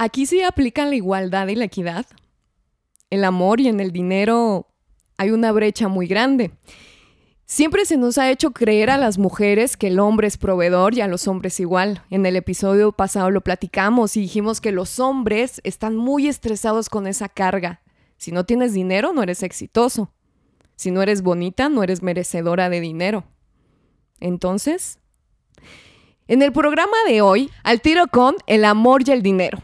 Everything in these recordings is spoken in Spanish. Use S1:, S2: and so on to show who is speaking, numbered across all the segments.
S1: Aquí sí aplican la igualdad y la equidad. El amor y en el dinero hay una brecha muy grande. Siempre se nos ha hecho creer a las mujeres que el hombre es proveedor y a los hombres igual. En el episodio pasado lo platicamos y dijimos que los hombres están muy estresados con esa carga. Si no tienes dinero, no eres exitoso. Si no eres bonita, no eres merecedora de dinero. Entonces, en el programa de hoy, al tiro con el amor y el dinero.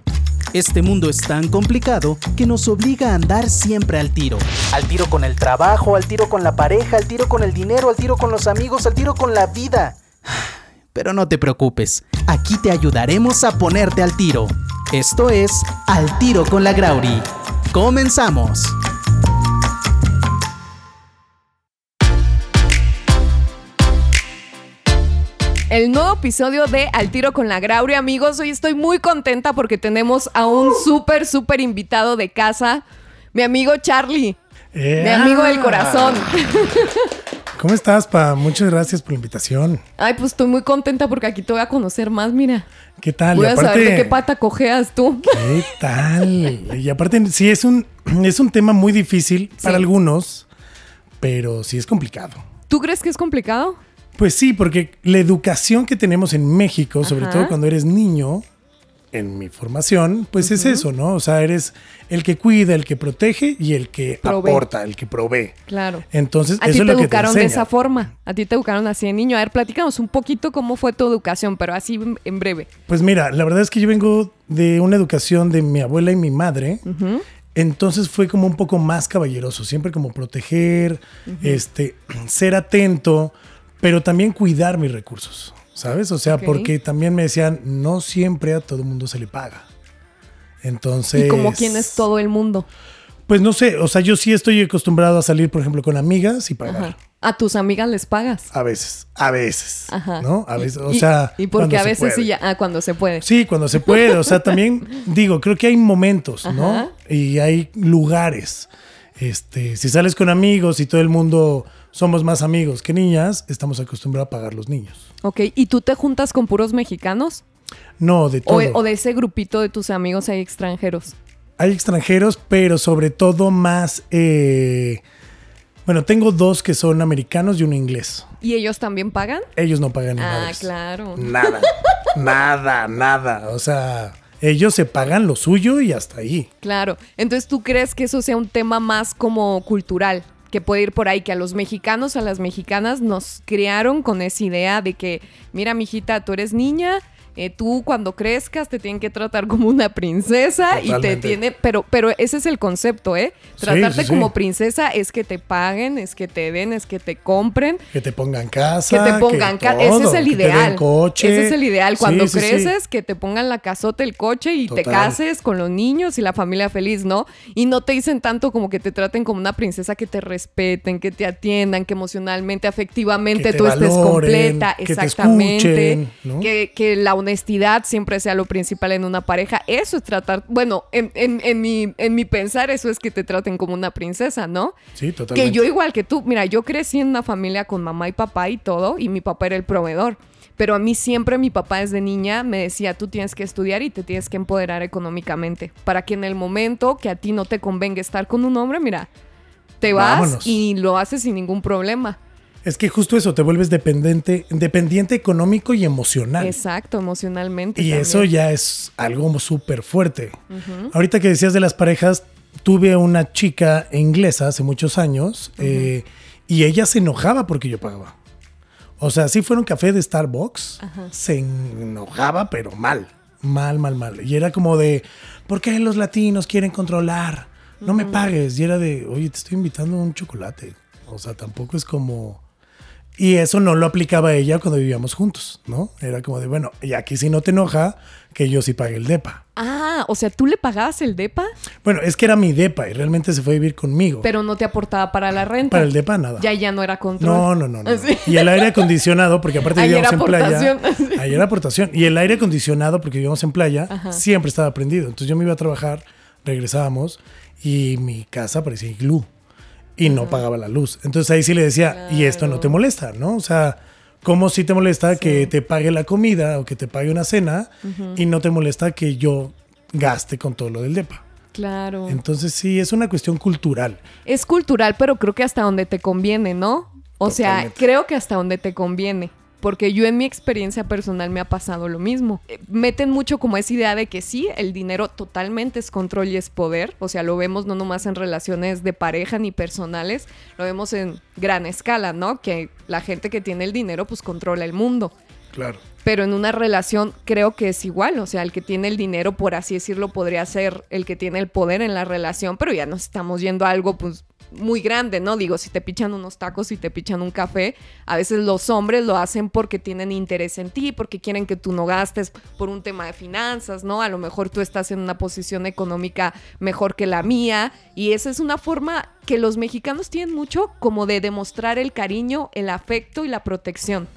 S2: Este mundo es tan complicado que nos obliga a andar siempre al tiro. Al tiro con el trabajo, al tiro con la pareja, al tiro con el dinero, al tiro con los amigos, al tiro con la vida. Pero no te preocupes, aquí te ayudaremos a ponerte al tiro. Esto es Al tiro con la Grauri. Comenzamos.
S1: El nuevo episodio de Al Tiro con la Grauri, amigos. Hoy estoy muy contenta porque tenemos a un súper, súper invitado de casa, mi amigo Charlie. Mi amigo del corazón.
S3: ¿Cómo estás, Pa? Muchas gracias por la invitación.
S1: Ay, pues estoy muy contenta porque aquí te voy a conocer más, mira.
S3: ¿Qué tal?
S1: Voy a saber de qué pata cojeas tú.
S3: ¿Qué tal? Y aparte, sí, es un, es un tema muy difícil para algunos, pero sí es complicado.
S1: ¿Tú crees que es complicado?
S3: Pues sí, porque la educación que tenemos en México, sobre todo cuando eres niño, en mi formación, pues es eso, ¿no? O sea, eres el que cuida, el que protege y el que aporta, el que provee.
S1: Claro.
S3: Entonces,
S1: a ti te educaron de esa forma. A ti te educaron así de niño. A ver, platícanos un poquito cómo fue tu educación, pero así en breve.
S3: Pues mira, la verdad es que yo vengo de una educación de mi abuela y mi madre. Entonces fue como un poco más caballeroso, siempre como proteger, este, ser atento pero también cuidar mis recursos, ¿sabes? O sea, porque también me decían, no siempre a todo el mundo se le paga. Entonces...
S1: ¿Y como quién es todo el mundo?
S3: Pues no sé, o sea, yo sí estoy acostumbrado a salir, por ejemplo, con amigas y pagar.
S1: ¿A tus amigas les pagas?
S3: A veces, a veces, Ajá. ¿no? A veces, o sea...
S1: Y porque a veces sí, ya, ah, cuando se puede.
S3: Sí, cuando se puede, o sea, también digo, creo que hay momentos, ¿no? Y hay lugares. Este, si sales con amigos y todo el mundo somos más amigos que niñas, estamos acostumbrados a pagar los niños.
S1: Ok, ¿y tú te juntas con puros mexicanos?
S3: No, de todo.
S1: O, de ese grupito de tus amigos hay extranjeros.
S3: Hay extranjeros, pero sobre todo más... Eh, bueno, tengo dos que son americanos y uno inglés.
S1: ¿Y ellos también pagan?
S3: Ellos no pagan
S1: nada. Ah, claro.
S3: Nada, nada, nada. O sea, ellos se pagan lo suyo y hasta ahí.
S1: Claro. Entonces, ¿tú crees que eso sea un tema más como cultural? Que puede ir por ahí, que a los mexicanos, a las mexicanas nos criaron con esa idea de que, mira, mijita, tú eres niña, eh, tú cuando crezcas te tienen que tratar como una princesa y te tiene, pero, pero ese es el concepto, ¿eh? Tratarte como princesa es que te paguen, es que te den, es que te compren.
S3: Que te pongan casa.
S1: Que te pongan casa. Ese es el ideal. Ese es el ideal. Cuando creces, que te pongan la casota, el coche y te cases con los niños y la familia feliz, ¿no? Y no te dicen tanto como que te traten como una princesa, que te respeten, que te atiendan, que emocionalmente, afectivamente tú estés completa. exactamente. que, que la honestidad siempre sea lo principal en una pareja. Eso es tratar, bueno, en, en, mi, en mi pensar, eso es que te traten como una princesa, ¿no?
S3: Sí, totalmente.
S1: Que yo igual que tú, mira, yo crecí en una familia con mamá y papá y todo, y mi papá era el proveedor. Pero a mí siempre mi papá desde niña me decía, tú tienes que estudiar y te tienes que empoderar económicamente, para que en el momento que a ti no te convenga estar con un hombre, mira, te vas y lo haces sin ningún problema.
S3: Es que justo eso, te vuelves dependiente, dependiente económico y emocional.
S1: Exacto, emocionalmente.
S3: Y eso ya es algo súper fuerte. Ahorita que decías de las parejas, tuve una chica inglesa hace muchos años eh, y ella se enojaba porque yo pagaba. O sea, si fuera un café de Starbucks, se enojaba, pero mal, mal, mal, mal. Y era como de, ¿por qué los latinos quieren controlar? No me pagues. Y era de, oye, te estoy invitando a un chocolate. O sea, tampoco es como y eso no lo aplicaba ella cuando vivíamos juntos, ¿no? Era como de, bueno, y aquí si no te enoja, que yo sí pague el DEPA.
S1: Ah, o sea, ¿tú le pagabas el DEPA?
S3: Bueno, es que era mi DEPA y realmente se fue a vivir conmigo.
S1: Pero no te aportaba para la renta.
S3: Para el DEPA nada.
S1: Ya ya no era control.
S3: No, no, no. no. Y el aire acondicionado, porque aparte vivíamos en playa. Ahí era aportación. Y el aire acondicionado, porque vivíamos en playa, siempre estaba prendido. Entonces yo me iba a trabajar, regresábamos y mi casa parecía iglú y no pagaba la luz. Entonces ahí sí le decía, y esto no te molesta, ¿no? O sea, ¿cómo sí te molesta que te pague la comida o que te pague una cena y no te molesta que yo gaste con todo lo del DEPA.
S1: Claro.
S3: Entonces sí, es una cuestión cultural.
S1: Es cultural, pero creo que hasta donde te conviene, ¿no? O sea, creo que hasta donde te conviene. Porque yo en mi experiencia personal me ha pasado lo mismo. Eh, Meten mucho como esa idea de que sí, el dinero totalmente es control y es poder. O sea, lo vemos no nomás en relaciones de pareja ni personales, lo vemos en gran escala, ¿no? Que la gente que tiene el dinero pues controla el mundo.
S3: Claro.
S1: Pero en una relación creo que es igual, o sea, el que tiene el dinero, por así decirlo, podría ser el que tiene el poder en la relación, pero ya nos estamos yendo a algo pues muy grande, ¿no? Digo, si te pichan unos tacos, si te pichan un café, a veces los hombres lo hacen porque tienen interés en ti, porque quieren que tú no gastes por un tema de finanzas, ¿no? A lo mejor tú estás en una posición económica mejor que la mía y esa es una forma que los mexicanos tienen mucho como de demostrar el cariño, el afecto y la protección.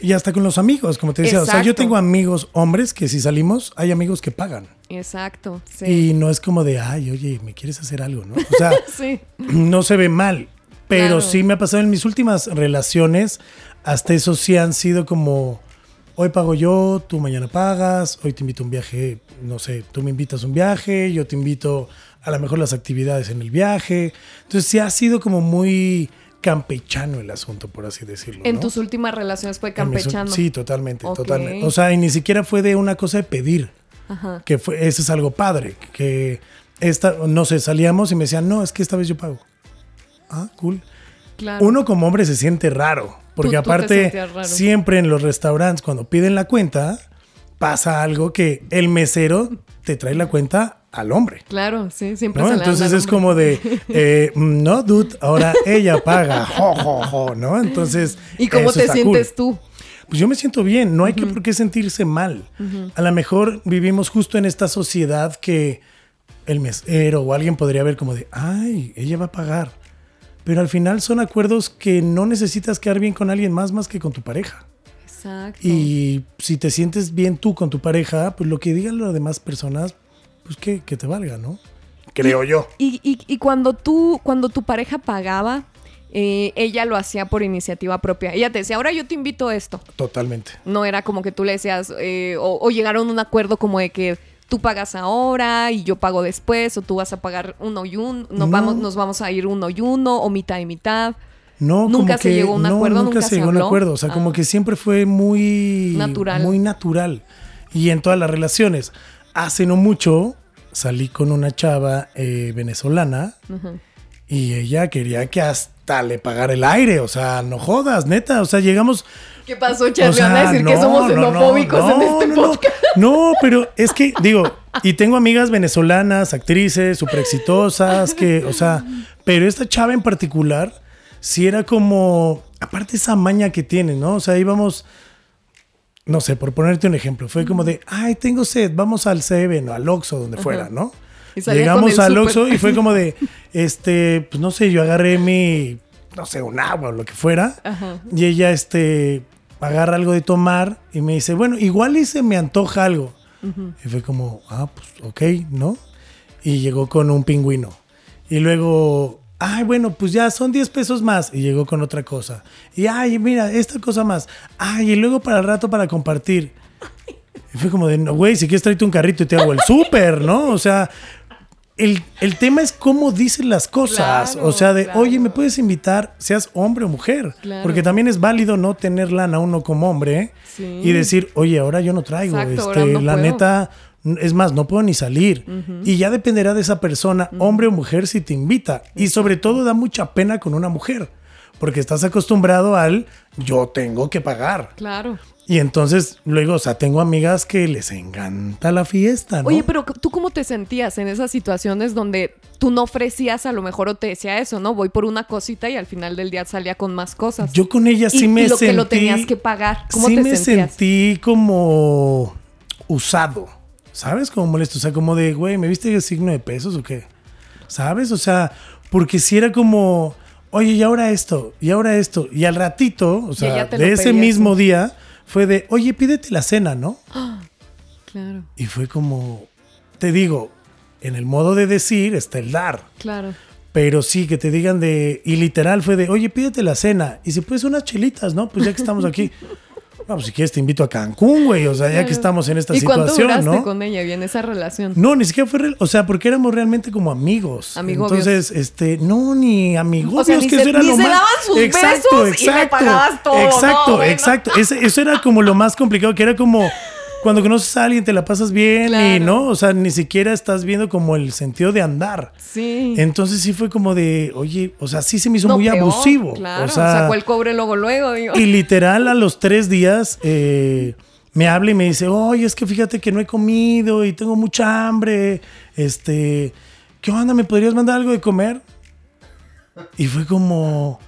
S3: Y hasta con los amigos, como te decía. O sea, yo
S1: Exacto.
S3: tengo amigos hombres que si salimos, hay amigos que pagan.
S1: Exacto, sí.
S3: Y no es como de, ay, oye, ¿me quieres hacer algo? ¿no? O sea,
S1: Sí.
S3: no se ve mal. Pero
S1: Claro.
S3: sí me ha pasado en mis últimas relaciones, hasta eso sí han sido como, hoy pago yo, tú mañana pagas, hoy te invito a un viaje, no sé, tú me invitas a un viaje, yo te invito a lo mejor las actividades en el viaje. Entonces sí ha sido como muy campechano el asunto, por así decirlo.
S1: En
S3: ¿no?
S1: tus últimas relaciones fue campechano.
S3: Sí, totalmente, totalmente. O sea, y ni siquiera fue de una cosa de pedir,
S1: Ajá.
S3: que fue, eso es algo padre, que esta, no sé, salíamos y me decían, no, es que esta vez yo pago. Ah, cool.
S1: Claro.
S3: Uno como hombre se siente raro, porque
S1: Tú-
S3: aparte
S1: raro.
S3: siempre en los restaurantes cuando piden la cuenta pasa algo que el mesero te trae la cuenta al hombre.
S1: Claro, sí, siempre
S3: ¿no?
S1: se
S3: Entonces es como de, eh, no, dude, ahora ella paga, jo, jo, jo, ¿no? Entonces.
S1: ¿Y cómo te sientes
S3: cool.
S1: tú?
S3: Pues yo me siento bien, no hay que por qué sentirse mal. A lo mejor vivimos justo en esta sociedad que el mesero o alguien podría ver como de, ay, ella va a pagar. Pero al final son acuerdos que no necesitas quedar bien con alguien más más que con tu pareja.
S1: Exacto.
S3: Y si te sientes bien tú con tu pareja, pues lo que digan las demás personas, pues que, que te valga, ¿no? Creo yo.
S1: Y, y- y cuando tú, cuando tu pareja pagaba, eh, ella lo hacía por iniciativa propia. Ella te decía, ahora yo te invito a esto.
S3: Totalmente.
S1: No era como que tú le decías, eh, o, o llegaron a un acuerdo como de que tú pagas ahora y yo pago después, o tú vas a pagar uno y uno, nos,
S3: No.
S1: vamos, nos vamos a ir uno y uno, o mitad y mitad.
S3: No,
S1: Nunca
S3: como
S1: se
S3: que-
S1: llegó a un
S3: no,
S1: acuerdo,
S3: nunca,
S1: nunca
S3: se
S1: se
S3: llegó a un acuerdo. O sea, como
S1: Ah.
S3: que siempre fue muy
S1: Natural.
S3: Muy natural. Y en todas las relaciones. Hace no mucho salí con una chava eh, venezolana y ella quería que hasta le pagara el aire. O sea, no jodas, neta. O sea, llegamos.
S1: ¿Qué pasó,
S3: o
S1: Charlie?
S3: sea,
S1: Van a decir que
S3: no,
S1: somos
S3: no, no,
S1: xenofóbicos en
S3: no,
S1: este
S3: no, no.
S1: podcast.
S3: No, pero es que, digo, y tengo amigas venezolanas, actrices, súper exitosas, que, o sea, pero esta chava en particular, sí era como, aparte esa maña que tiene, ¿no? O sea, íbamos, no sé, por ponerte un ejemplo, fue como de, ay, tengo sed, vamos al Seven o al Oxxo, donde fuera, ¿no? Llegamos al. Oxxo y fue como de, este, pues no sé, yo agarré mi, no sé, un agua o lo que fuera,
S1: Ajá.
S3: y ella, este, agarra algo de tomar y me dice, bueno, igual y se me antoja algo. Y fue como, ah, pues ok, ¿no? Y llegó con un pingüino. Y luego, ay, bueno, pues ya son 10 pesos más. Y llegó con otra cosa. Y, ay, mira, esta cosa más. Ay, y luego para el rato para compartir. Y fue como de, no, güey, si quieres tráete un carrito y te hago el súper, ¿no? O sea, el, el tema es cómo dicen las cosas.
S1: Claro,
S3: o sea, de,
S1: claro.
S3: oye, ¿me puedes invitar, seas hombre o mujer?
S1: Claro.
S3: Porque también es válido no tener lana uno como hombre.
S1: Sí.
S3: y decir, oye, ahora yo no traigo.
S1: Exacto,
S3: este,
S1: no
S3: la
S1: puedo.
S3: neta, es más, no puedo ni salir. Y ya dependerá de esa persona, hombre o mujer, si te invita. Y sobre todo da mucha pena con una mujer. Porque estás acostumbrado al yo tengo que pagar.
S1: Claro.
S3: Y entonces, luego, o sea, tengo amigas que les encanta la fiesta, ¿no?
S1: Oye, pero ¿tú cómo te sentías en esas situaciones donde tú no ofrecías a lo mejor o te decía eso, ¿no? Voy por una cosita y al final del día salía con más cosas.
S3: Yo con ella sí
S1: Y-
S3: me
S1: y lo
S3: sentí.
S1: que lo tenías que pagar. ¿Cómo
S3: sí
S1: te
S3: me
S1: sentías?
S3: sentí como usado, ¿sabes? Como molesto. O sea, como de, güey, ¿me viste el signo de pesos o qué? ¿Sabes? O sea, porque si era como, oye, y ahora esto, y ahora esto. Y al ratito, o sea, de ese mismo
S1: sí.
S3: día, fue de, oye, pídete la cena, ¿no?
S1: Claro,
S3: Y fue como, te digo, en el modo de decir está el dar.
S1: claro.
S3: Pero sí, que te digan de. Y literal fue de, oye, pídete la cena. Y si puedes unas chelitas, ¿no? Pues ya que estamos aquí. pues si quieres te invito a Cancún, güey. O sea, ya que estamos en esta
S1: ¿Y cuánto
S3: situación, ¿no?
S1: con ella esa relación?
S3: No, ni siquiera fue real. O sea, porque éramos realmente como amigos.
S1: Amigobios.
S3: Entonces, este, no, ni amigos.
S1: O sea, ni
S3: que
S1: se-
S3: eso era
S1: ni
S3: lo
S1: se
S3: más.
S1: daban sus besos y le pagabas todo, ¿no?
S3: Exacto,
S1: Bueno.
S3: exacto. Ese- eso era como lo más complicado, que era como cuando conoces a alguien te la pasas bien y no, o sea, ni siquiera estás viendo como el sentido de andar.
S1: Sí.
S3: Entonces sí fue como de, oye, o sea, sí se me hizo
S1: No,
S3: muy
S1: peor,
S3: abusivo.
S1: Claro,
S3: o sea,
S1: sacó el cobre luego, luego. digo.
S3: y literal a los tres días eh, me habla y me dice, oye, es que fíjate que no he comido y tengo mucha hambre. Este, ¿qué onda? ¿Me podrías mandar algo de comer? Y fue como,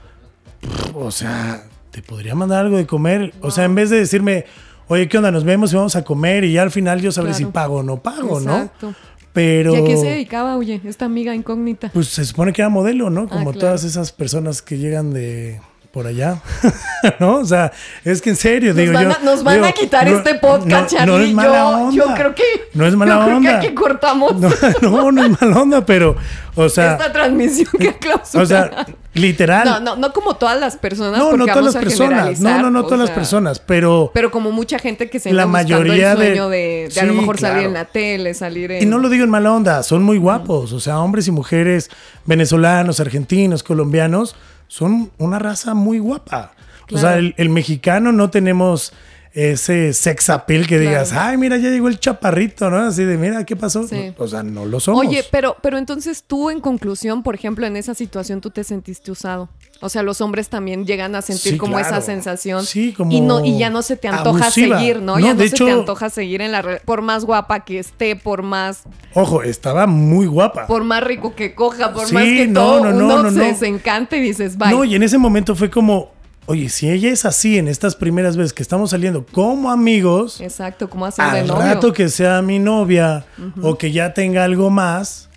S3: o sea, ¿te podría mandar algo de comer? O sea, en vez de decirme, oye, ¿qué onda? Nos vemos y vamos a comer y ya al final yo sabré
S1: Claro.
S3: si pago o no pago,
S1: Exacto.
S3: ¿no? Pero...
S1: ¿Y a qué se dedicaba, oye, esta amiga incógnita?
S3: Pues se supone que era modelo, ¿no? Como
S1: Ah, claro.
S3: todas esas personas que llegan de por allá, ¿no? O sea, es que en serio,
S1: Nos
S3: digo
S1: van,
S3: yo.
S1: a, nos van
S3: digo,
S1: a quitar
S3: no-
S1: este podcast,
S3: no, es mala
S1: yo,
S3: onda.
S1: yo creo que.
S3: No es mala
S1: yo creo
S3: onda.
S1: que aquí cortamos
S3: No, no, es mala onda, pero, o sea,
S1: esta transmisión que clausura.
S3: o sea, literal.
S1: no, no, no como todas las personas.
S3: no, no todas las personas. No, no, no todas las personas, pero.
S1: Pero como mucha gente que se
S3: La mayoría
S1: el
S3: de-
S1: sueño de, de, a lo mejor salir en la tele, salir en.
S3: Y no lo digo en mala onda, son muy guapos. O sea, hombres y mujeres venezolanos, argentinos, colombianos, son una raza muy guapa. O sea, el, el mexicano no tenemos ese sex appeal que
S1: Claro.
S3: digas, ay, mira, ya llegó el chaparrito, ¿no? Así de, mira, ¿qué pasó?
S1: Sí.
S3: O sea, no lo somos.
S1: Oye, pero, pero entonces tú, en conclusión, por ejemplo, en esa situación tú te sentiste usado. O sea, los hombres también llegan a sentir
S3: Sí,
S1: como
S3: claro.
S1: esa sensación.
S3: Sí, como
S1: Y, no, y ya no se te antoja
S3: abusiva.
S1: seguir, ¿no?
S3: No,
S1: ya no
S3: de
S1: se
S3: hecho-
S1: te antoja seguir en la Por más guapa que esté, por más,
S3: Ojo, estaba muy guapa.
S1: por más rico que coja, por
S3: Sí,
S1: más que
S3: no,
S1: todo
S3: no, no,
S1: uno
S3: no,
S1: se desencante y dices, bye.
S3: No, y en ese momento fue como, oye, si ella es así en estas primeras veces que estamos saliendo como amigos,
S1: Exacto, como hacer de
S3: al
S1: novio.
S3: rato que sea mi novia o que ya tenga algo más,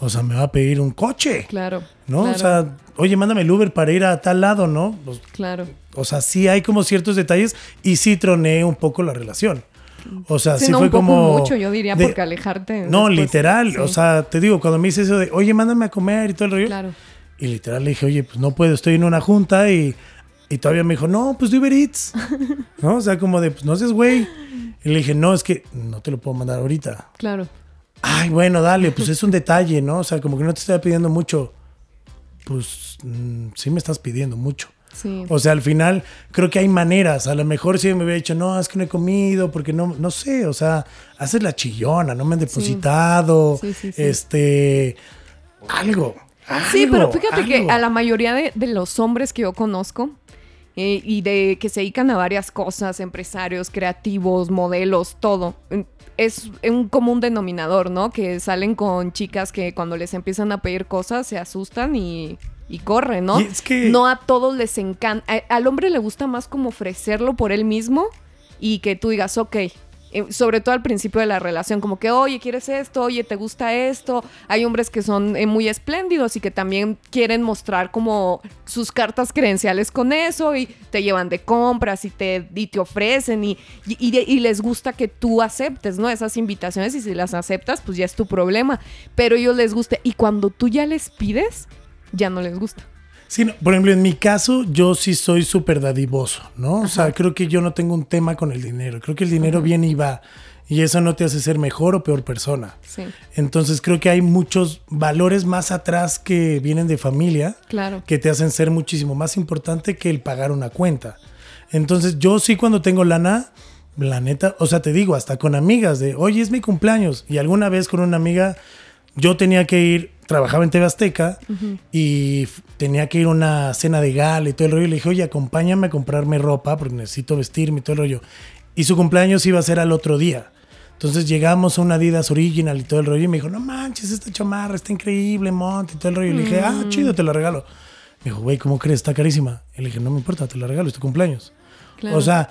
S3: o sea, me va a pedir un coche,
S1: Claro.
S3: ¿no?
S1: claro,
S3: O sea, oye, mándame el Uber para ir a tal lado, ¿no? Pues,
S1: Claro.
S3: o sea, sí hay como ciertos detalles y sí troné un poco la relación. O sea, sí,
S1: Sí, no,
S3: fue
S1: un poco
S3: como...
S1: mucho, yo diría,
S3: de-
S1: porque alejarte.
S3: No,
S1: después,
S3: literal.
S1: sí.
S3: O sea, te digo, cuando me dice eso de, oye, mándame a comer y todo el rollo.
S1: Claro.
S3: Y literal le dije, oye, pues no puedo, estoy en una junta y, y todavía me dijo, no, pues de Uber Eats. ¿No? O sea, como de, pues no seas güey. Y le dije, no, es que no te lo puedo mandar ahorita.
S1: Claro.
S3: Ay, bueno, dale, pues es un detalle, ¿no? O sea, como que no te estaba pidiendo mucho. Pues mm, sí me estás pidiendo mucho.
S1: Sí.
S3: O sea, al final creo que hay maneras. A lo mejor si me hubiera dicho, no, es que no he comido, porque no, no sé, o sea, haces la chillona, no me han depositado,
S1: Sí, sí, sí.
S3: este, algo.
S1: Sí, pero fíjate que a la mayoría de, de los hombres que yo conozco eh, y de que se dedican a varias cosas, empresarios, creativos, modelos, todo, es un común denominador, ¿no? Que salen con chicas que cuando les empiezan a pedir cosas se asustan y, y corren, ¿no?
S3: Y es que-
S1: No a todos les encanta. a- al hombre le gusta más como ofrecerlo por él mismo y que tú digas, ok. Eh, sobre todo al principio de la relación, como que, oye, ¿quieres esto? Oye, ¿te gusta esto? Hay hombres que son eh, muy espléndidos y que también quieren mostrar como sus cartas credenciales con eso y te llevan de compras y te, y te ofrecen y, y, y- les gusta que tú aceptes, ¿no? Esas invitaciones y si las aceptas, pues ya es tu problema. Pero ellos les gusta y cuando tú ya les pides, ya no les gusta.
S3: Sí, no, por ejemplo, en mi caso, yo sí soy súper dadivoso, ¿no? O sea, creo que yo no tengo un tema con el dinero. Creo que el dinero viene y va. Y eso no te hace ser mejor o peor persona.
S1: Sí,
S3: Entonces creo que hay muchos valores más atrás que vienen de familia
S1: claro.
S3: que te hacen ser muchísimo más importante que el pagar una cuenta. Entonces yo sí cuando tengo lana, la neta, o sea, te digo, hasta con amigas de, oye, es mi cumpleaños. Y alguna vez con una amiga, yo tenía que ir, trabajaba en TV Azteca y tenía que ir a una cena de gala y todo el rollo. Y le dije, oye, acompáñame a comprarme ropa porque necesito vestirme y todo el rollo. Y su cumpleaños iba a ser al otro día. Entonces llegamos a una Adidas Original y todo el rollo y me dijo, no manches, esta chamarra está increíble, monte y todo el rollo. Y le dije, ah, chido, te la regalo. Me dijo, güey, ¿cómo crees? Está carísima. Y le dije, no me importa, te la regalo, es tu cumpleaños.
S1: Claro.
S3: O sea,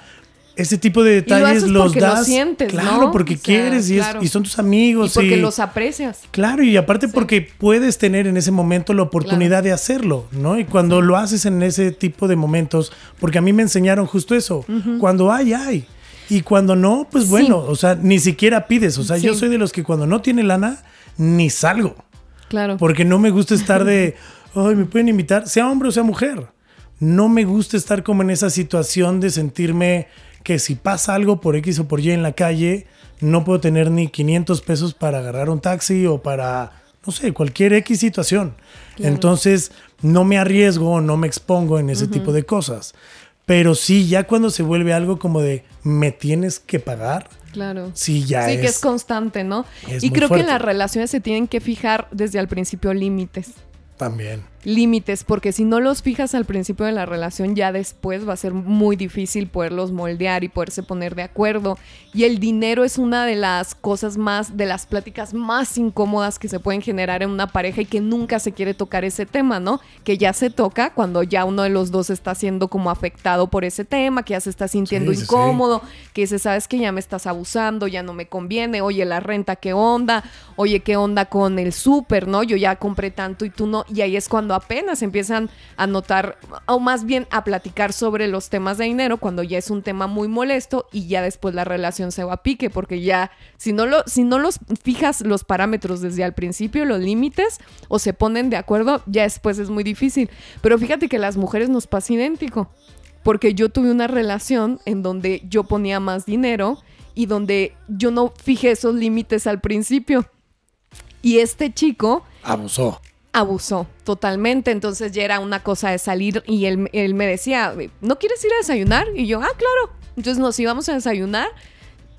S3: ese tipo de detalles los
S1: porque lo
S3: das.
S1: sientes,
S3: claro,
S1: ¿no?
S3: porque
S1: O sea,
S3: quieres y, es-
S1: claro.
S3: y son tus amigos.
S1: y porque
S3: y-
S1: los aprecias.
S3: Claro, y aparte porque puedes tener en ese momento la oportunidad de hacerlo, ¿no? Y cuando lo haces en ese tipo de momentos, porque a mí me enseñaron justo eso, cuando hay, hay. Y cuando no, pues
S1: Sí.
S3: bueno, o sea, ni siquiera pides. O sea, yo soy de los que cuando no tiene lana, ni salgo.
S1: Claro.
S3: Porque no me gusta estar de, ay, me pueden invitar, sea hombre o sea mujer. No me gusta estar como en esa situación de sentirme que si pasa algo por X o por Y en la calle, no puedo tener ni 500 pesos para agarrar un taxi o para, no sé, cualquier X situación. Entonces, no me arriesgo, no me expongo en ese tipo de cosas. Pero sí, ya cuando se vuelve algo como de me tienes que pagar.
S1: Claro.
S3: Sí, ya
S1: sí,
S3: es.
S1: que es constante, ¿no?
S3: es
S1: y creo que en las relaciones se tienen que fijar desde al principio límites.
S3: También.
S1: Límites, porque si no los fijas al principio de la relación, ya después va a ser muy difícil poderlos moldear y poderse poner de acuerdo. Y el dinero es una de las cosas más, de las pláticas más incómodas que se pueden generar en una pareja y que nunca se quiere tocar ese tema, ¿no? Que ya se toca cuando ya uno de los dos está siendo como afectado por ese tema, que ya se está sintiendo
S3: Sí, sí, sí.
S1: incómodo, que dice, sabes que ya me estás abusando, ya no me conviene, oye, la renta, ¿qué onda? Oye, ¿qué onda con el súper, no? Yo ya compré tanto y tú no. Y ahí es cuando apenas empiezan a notar, o más bien a platicar sobre los temas de dinero, cuando ya es un tema muy molesto y ya después la relación se va a pique, porque ya, si no, lo, si no los fijas los parámetros desde al principio, los límites, o se ponen de acuerdo, ya después es muy difícil. Pero fíjate que las mujeres nos pasa idéntico porque yo tuve una relación en donde yo ponía más dinero y donde yo no fijé esos límites al principio. Y este chico
S3: Abusó.
S1: Abusó totalmente, entonces ya era una cosa de salir y él, él me decía, ¿no quieres ir a desayunar? Y yo, ah, claro. Entonces nos íbamos a desayunar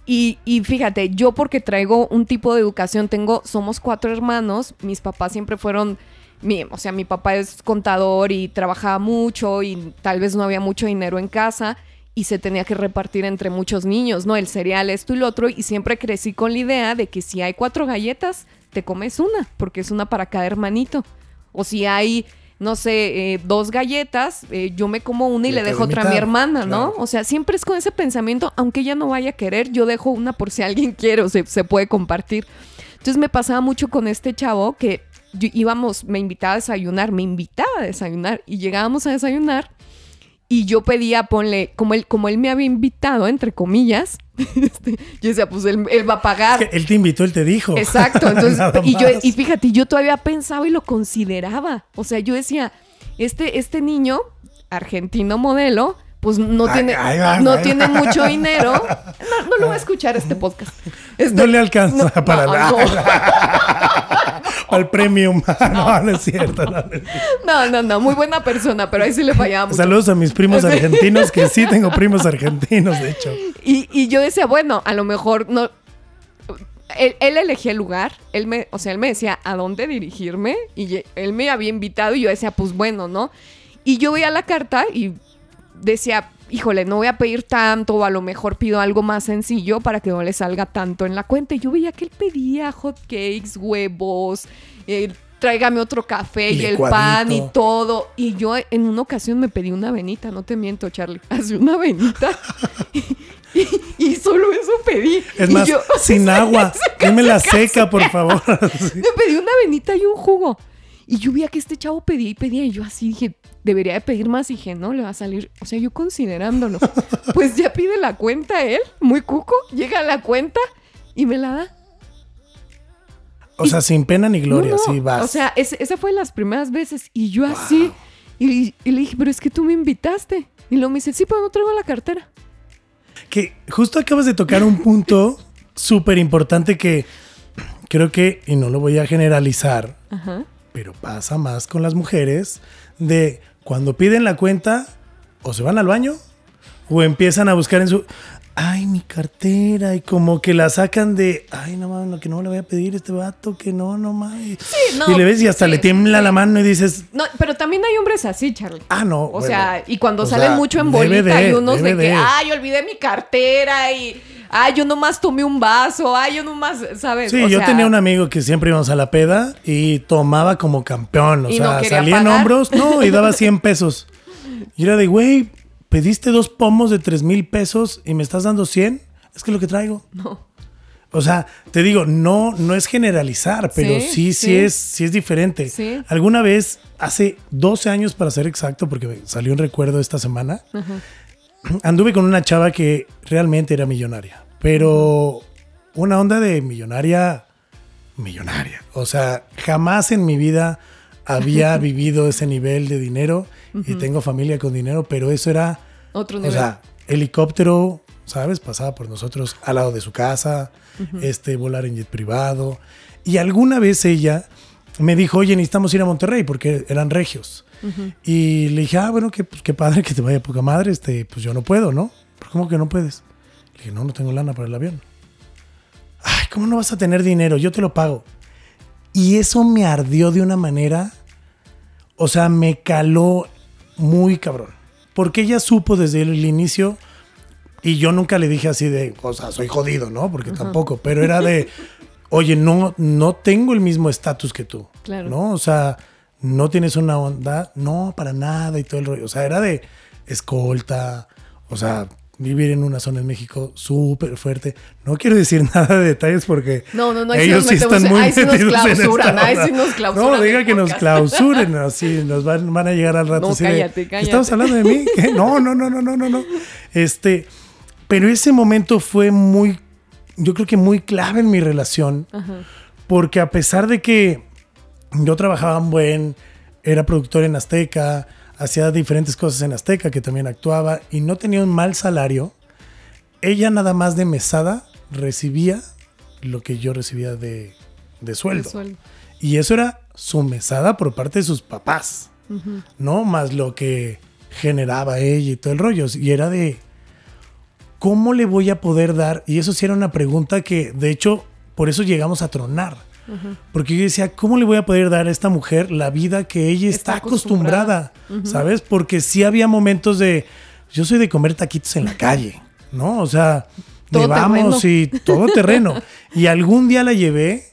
S1: y, y fíjate, yo porque traigo un tipo de educación, tengo, somos cuatro hermanos, mis papás siempre fueron, mi, o sea, mi papá es contador y trabajaba mucho y tal vez no había mucho dinero en casa y se tenía que repartir entre muchos niños, ¿no? El cereal, esto y lo otro, y siempre crecí con la idea de que si hay cuatro galletas, te comes una, porque es una para cada hermanito. O si hay, no sé, eh, dos galletas, eh, yo me como una y
S3: Y
S1: le dejo otra a mi hermana, ¿no? O sea, siempre es con ese pensamiento, aunque ella no vaya a querer, yo dejo una por si alguien quiere o se, se puede compartir. Entonces me pasaba mucho con este chavo que yo- íbamos, me invitaba a desayunar, me invitaba a desayunar y llegábamos a desayunar y yo pedía, ponle, como él, como él me había invitado, entre comillas, este, yo decía, pues él, él va a pagar.
S3: Es que él te invitó, él te dijo.
S1: Exacto, entonces, y yo, y fíjate, yo todavía pensaba y lo consideraba. O sea, yo decía, este, este niño, argentino modelo, pues no
S3: Ay,
S1: tiene,
S3: ay, ay,
S1: no tiene mucho dinero. No, no lo va a escuchar este podcast. Este-
S3: No le alcanza
S1: no,
S3: para
S1: no,
S3: nada. Al premium. No, no es cierto. no, no.
S1: No, muy buena persona, pero ahí sí le fallaba mucho.
S3: Saludos a mis primos argentinos, que sí tengo primos argentinos, de hecho.
S1: Y, y yo decía, bueno, a lo mejor no. Él, él elegía el lugar, él me, o sea, él me decía a dónde dirigirme y él me había invitado y yo decía, pues bueno, ¿no? Y yo veía la carta y decía, híjole, no voy a pedir tanto o a lo mejor pido algo más sencillo para que no le salga tanto en la cuenta. Y yo veía que él pedía hot cakes, huevos, eh, tráigame otro café y el pan y todo. Y yo en una ocasión me pedí una venita, no te miento, Charlie. Hace una venita. y, y solo eso pedí.
S3: Es más,
S1: yo-
S3: sin agua. Dime la seca, por favor.
S1: Me pedí una venita y un jugo. Y yo veía que este chavo pedía y pedía. Y yo así dije, debería de pedir más. Y dije, no, le va a salir. O sea, yo considerándolo. Pues ya pide la cuenta él, muy cuco. Llega a la cuenta y me la da.
S3: O sea, sin pena ni gloria,
S1: No, no,
S3: sí vas.
S1: O sea, es- esa fue las primeras veces. Y yo así. Y, y le dije, pero es que tú me invitaste. Y luego me dice, sí, pero no traigo la cartera.
S3: que justo acabas de tocar un punto súper importante que creo que, y no lo voy a generalizar,
S1: Ajá.
S3: Pero pasa más con las mujeres, de cuando piden la cuenta, o se van al baño, o empiezan a buscar en su, ay, mi cartera, y como que la sacan de, ay, no mames, que no le voy a pedir a este vato, que no, no mames.
S1: no,
S3: y le ves y hasta
S1: sí,
S3: le tiembla
S1: sí.
S3: la mano y dices,
S1: No, pero también hay hombres así, Charlie.
S3: ah, no.
S1: O
S3: bueno".
S1: sea, y cuando salen
S3: sea,
S1: mucho en bolita
S3: de,
S1: hay unos de
S3: debe
S1: que,
S3: de.
S1: ay, olvidé mi cartera y, ay, yo nomás tomé un vaso, ay, yo nomás, ¿sabes?
S3: Sí,
S1: O
S3: yo
S1: sea,
S3: tenía un amigo que siempre íbamos a la peda y tomaba como campeón. O
S1: ¿Y no
S3: sea, salía en
S1: pagar?
S3: hombros, no, y daba 100 pesos. Y era de, güey, pediste dos pomos de 3 mil pesos y me estás dando 100. Es que es lo que traigo.
S1: No.
S3: O sea, te digo, no, no es generalizar, pero
S1: Sí,
S3: sí, sí,
S1: sí.
S3: es, sí es diferente.
S1: Sí.
S3: Alguna vez, hace 12 años para ser exacto, porque me salió un recuerdo esta semana, anduve con una chava que realmente era millonaria, pero una onda de millonaria, millonaria. O sea, jamás en mi vida había vivido ese nivel de dinero y tengo familia con dinero, pero eso era,
S1: Otro
S3: o
S1: nivel.
S3: sea, helicóptero, ¿sabes? Pasaba por nosotros al lado de su casa, este, volar en jet privado. Y alguna vez ella me dijo, oye, necesitamos ir a Monterrey porque eran regios. Y le dije, ah, bueno, que, pues, qué padre que te vaya poca madre, este, pues yo no puedo, ¿no? ¿Cómo que no puedes? Le dije, no, no tengo lana para el avión. Ay, ¿cómo no vas a tener dinero? Yo te lo pago. Y eso me ardió de una manera, o sea, me caló muy cabrón. Porque ella supo desde el inicio, y yo nunca le dije así de, o sea, soy jodido, ¿no? Porque tampoco, pero era de, oye, no, no tengo el mismo estatus que tú. Claro. ¿No? O sea, no tienes una onda, no, para nada y todo el rollo. O sea, era de escolta, o sea, vivir en una zona en México súper fuerte. No quiero decir nada de detalles porque
S1: no, no, no,
S3: ellos sí están muy
S1: ahí sí nos clausuran, ahí sí nos clausuran.
S3: No, diga que nos clausuren, así nos van, van, a llegar al rato.
S1: No, cállate, cállate.
S3: ¿Estamos hablando de mí? No, no, no, no, no, no, no. Este, pero ese momento fue muy, yo creo que muy clave en mi relación, porque a pesar de que yo trabajaba en buen, era productor en Azteca, hacía diferentes cosas en Azteca, que también actuaba, y no tenía un mal salario. Ella nada más de mesada recibía lo que yo recibía de, sueldo. Y eso era su mesada por parte de sus papás, ¿no? Más lo que generaba ella y todo el rollo. Y era de, ¿cómo le voy a poder dar? Y eso sí era una pregunta que, de hecho, por eso llegamos a tronar porque yo decía, ¿cómo le voy a poder dar a esta mujer la vida que ella está, acostumbrada? ¿Sabes? Porque sí había momentos de, yo soy de comer taquitos en la calle, ¿no? O sea, de vamos y todo terreno. y algún día la llevé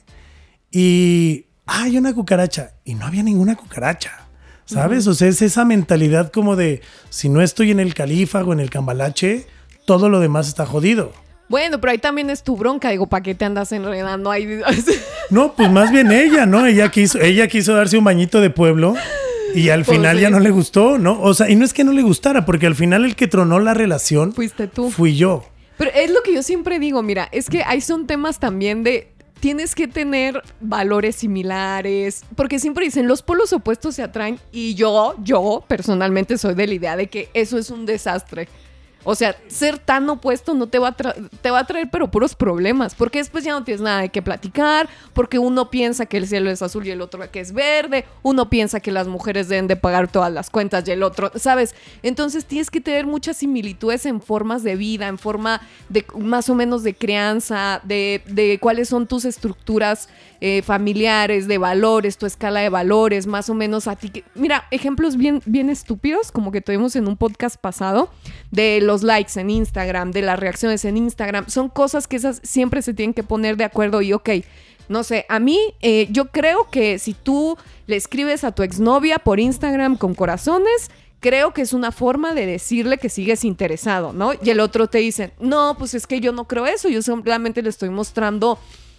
S3: y hay una cucaracha y no había ninguna cucaracha. ¿Sabes? O sea, es esa mentalidad como de si no estoy en el calífago, en el cambalache, todo lo demás está jodido.
S1: Bueno, pero ahí también es tu bronca. Digo, ¿para qué te andas enredando ahí?
S3: no, pues más bien ella, ¿no? Ella quiso, ella quiso darse un bañito de pueblo y al pues final ya no le gustó, ¿no? O sea, y no es que no le gustara, porque al final el que tronó la relación
S1: fuiste tú.
S3: Fui yo.
S1: Pero es lo que yo siempre digo, mira, es que ahí son temas también de tienes que tener valores similares, porque siempre dicen los polos opuestos se atraen y yo, yo personalmente soy de la idea de que eso es un desastre. O sea, ser tan opuesto no te va, a te va a traer pero puros problemas, porque después ya no tienes nada de qué platicar, porque uno piensa que el cielo es azul y el otro que es verde, uno piensa que las mujeres deben de pagar todas las cuentas y el otro, ¿sabes? Entonces tienes que tener muchas similitudes en formas de vida, en forma de más o menos de crianza, de, de cuáles son tus estructuras eh, familiares, de valores, tu escala de valores, más o menos a ti. Mira, ejemplos bien, bien estúpidos, como que tuvimos en un podcast pasado, de los likes en Instagram, de las reacciones en Instagram. Son cosas que esas siempre se tienen que poner de acuerdo y ok. No sé, a mí eh, yo creo que si tú le escribes a tu exnovia por Instagram con corazones, creo que es una forma de decirle que sigues interesado, ¿no? Y el otro te dice, no, pues es que yo no creo eso, yo simplemente le estoy mostrando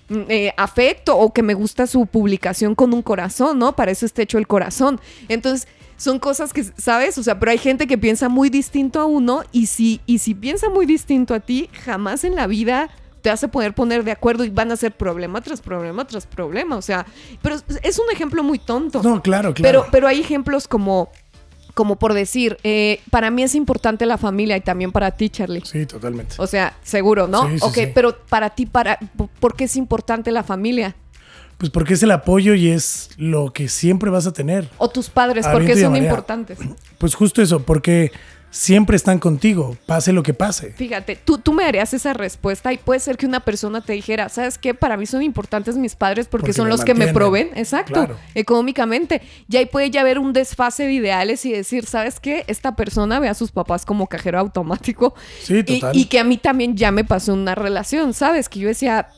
S1: eh, afecto o que me gusta su publicación con un corazón, ¿no? Para eso está hecho el corazón. Entonces, son cosas que, ¿sabes? O sea, pero hay gente que piensa muy distinto a uno y si, y si piensa muy distinto a ti, jamás en la vida te hace poder poner de acuerdo y van a ser problema tras problema tras problema. O sea, pero es un ejemplo muy tonto.
S3: No, claro, claro.
S1: Pero, pero hay ejemplos como como por decir, eh, para mí es importante la familia y también para ti, Charlie.
S3: Sí, totalmente.
S1: O sea, seguro, ¿no? Sí, ok, pero para ti, para, ¿por qué es importante la familia?
S3: Pues porque es el apoyo y es lo que siempre vas a tener.
S1: O tus padres, porque son importantes.
S3: Pues justo eso, porque siempre están contigo, pase lo que pase.
S1: Fíjate, tú, tú me darías esa respuesta y puede ser que una persona te dijera, ¿sabes qué? Para mí son importantes mis padres porque, son los que me proveen, exacto, económicamente. Y ahí puede ya haber un desfase de ideales y decir, ¿sabes qué? Esta persona ve a sus papás como cajero automático.
S3: Sí, total.
S1: Y, y que a mí también ya me pasó una relación, ¿sabes? Que yo decía,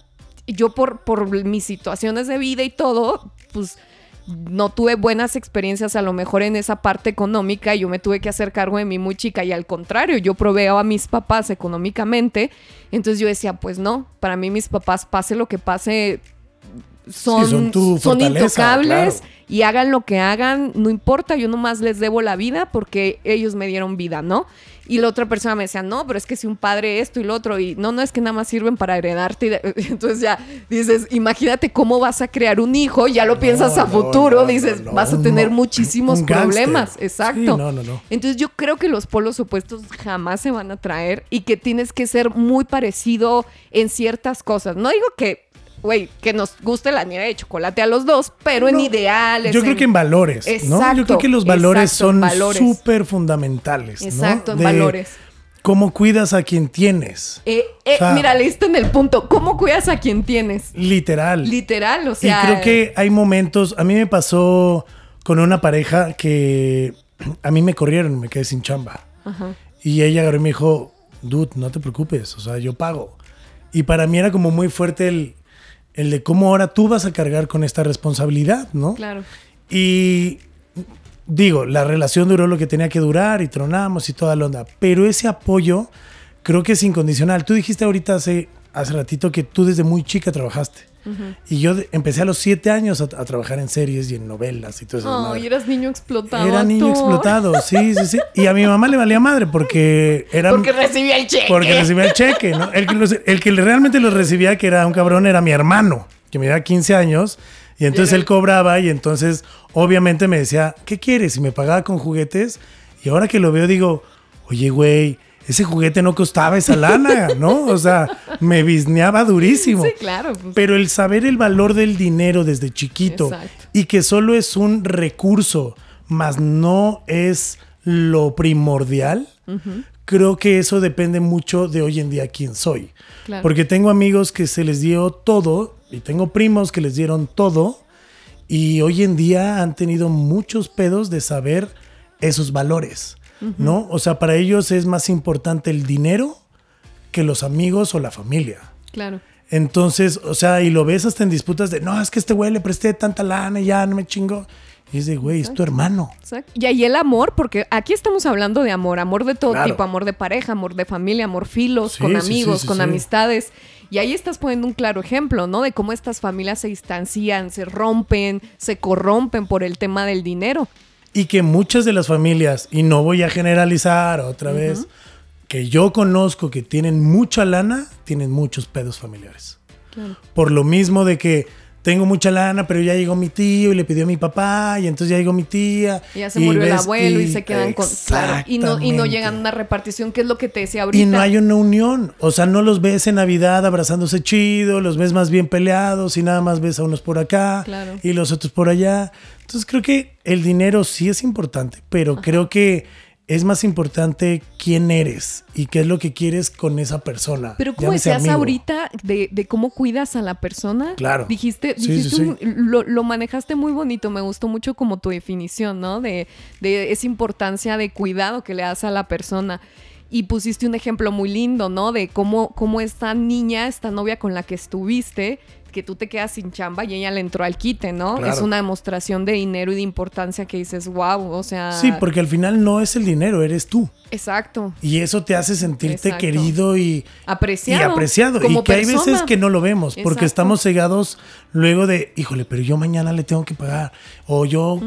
S1: yo por, por mis situaciones de vida y todo, pues no tuve buenas experiencias a lo mejor en esa parte económica y yo me tuve que hacer cargo de mí muy chica y al contrario, yo proveo a mis papás económicamente, entonces yo decía, pues no, para mí mis papás, pase lo que pase, son, son, intocables y hagan lo que hagan, no importa, yo nomás les debo la vida porque ellos me dieron vida, ¿no? Y la otra persona me decía, no, pero es que si un padre esto y lo otro, y no, no es que nada más sirven para heredarte. Entonces ya dices, imagínate cómo vas a crear un hijo, ya lo piensas a futuro, dices, vas a tener muchísimos problemas. Exacto. no, no, no. Entonces yo creo que los polos opuestos jamás se van a traer y que tienes que ser muy parecido en ciertas cosas. No digo que güey, que nos guste la nieve de chocolate a los dos, pero en ideales.
S3: Yo creo que en valores, ¿no? Yo creo que los valores son súper fundamentales.
S1: Exacto, en valores.
S3: ¿Cómo cuidas a quien tienes?
S1: Eh, eh, mira, leíste en el punto. ¿Cómo cuidas a quien tienes?
S3: Literal.
S1: Literal, o sea.
S3: Y creo que hay momentos. A mí me pasó con una pareja que a mí me corrieron, me quedé sin chamba. Ajá. Y ella agarró y me dijo, dude, no te preocupes, o sea, yo pago. Y para mí era como muy fuerte el, el de cómo ahora tú vas a cargar con esta responsabilidad, ¿no?
S1: Claro.
S3: Y digo, la relación duró lo que tenía que durar y tronamos y toda la onda, pero ese apoyo creo que es incondicional. Tú dijiste ahorita hace, hace ratito que tú desde muy chica trabajaste. Y yo empecé a los siete años a, trabajar en series y en novelas y todo eso.
S1: Oh, y eras niño explotado.
S3: Era niño explotado, sí, sí, sí. Y a mi mamá le valía madre porque era.
S1: Porque recibía el cheque.
S3: Porque recibía el cheque, ¿no? El que, el que realmente lo recibía, que era un cabrón, era mi hermano, que me daba 15 años. Y entonces él cobraba y entonces obviamente me decía, ¿qué quieres? Y me pagaba con juguetes. Y ahora que lo veo digo, oye, güey, ese juguete no costaba esa lana, ¿no? O sea, me bisneaba durísimo.
S1: Sí, claro.
S3: Pues. Pero el saber el valor del dinero desde chiquito y que solo es un recurso, más no es lo primordial, creo que eso depende mucho de hoy en día quién soy. Porque tengo amigos que se les dio todo y tengo primos que les dieron todo y hoy en día han tenido muchos pedos de saber esos valores. ¿No? O sea, para ellos es más importante el dinero que los amigos o la familia.
S1: Claro.
S3: Entonces, o sea, y lo ves hasta en disputas de, no, es que este güey le presté tanta lana y ya no me chingo. Y es de, güey, es tu hermano.
S1: Exacto. Y ahí el amor, porque aquí estamos hablando de amor, amor de todo tipo, amor de pareja, amor de familia, amor filos, con amigos, con amistades. Y ahí estás poniendo un claro ejemplo, ¿no? De cómo estas familias se distancian, se rompen, se corrompen por el tema del dinero.
S3: Y que muchas de las familias, y no voy a generalizar otra vez, que yo conozco que tienen mucha lana, tienen muchos pedos familiares. Por lo mismo de que tengo mucha lana, pero ya llegó mi tío y le pidió a mi papá, y entonces ya llegó mi tía.
S1: Y ya se murió el abuelo y, se quedan con. Claro, y no, y no llegan a una repartición, que es lo que te decía ahorita.
S3: Y no hay una unión. O sea, no los ves en Navidad abrazándose chido, los ves más bien peleados y nada más ves a unos por acá y los otros por allá. Entonces creo que el dinero sí es importante, pero creo que es más importante quién eres y qué es lo que quieres con esa persona.
S1: Pero como decías ahorita de, cómo cuidas a la persona,
S3: claro.
S1: dijiste, lo, manejaste muy bonito, me gustó mucho como tu definición, ¿no? De, de esa importancia de cuidado que le das a la persona. Y pusiste un ejemplo muy lindo, ¿no? De cómo, cómo esta niña, esta novia con la que estuviste, que tú te quedas sin chamba y ella le entró al quite, ¿no? Es una demostración de dinero y de importancia que dices, wow, o sea...
S3: Sí, porque al final no es el dinero, eres tú.
S1: Exacto.
S3: Y eso te hace sentirte querido y
S1: apreciado.
S3: Y apreciado. y que hay veces que no lo vemos porque estamos cegados luego de, híjole, pero yo mañana le tengo que pagar o yo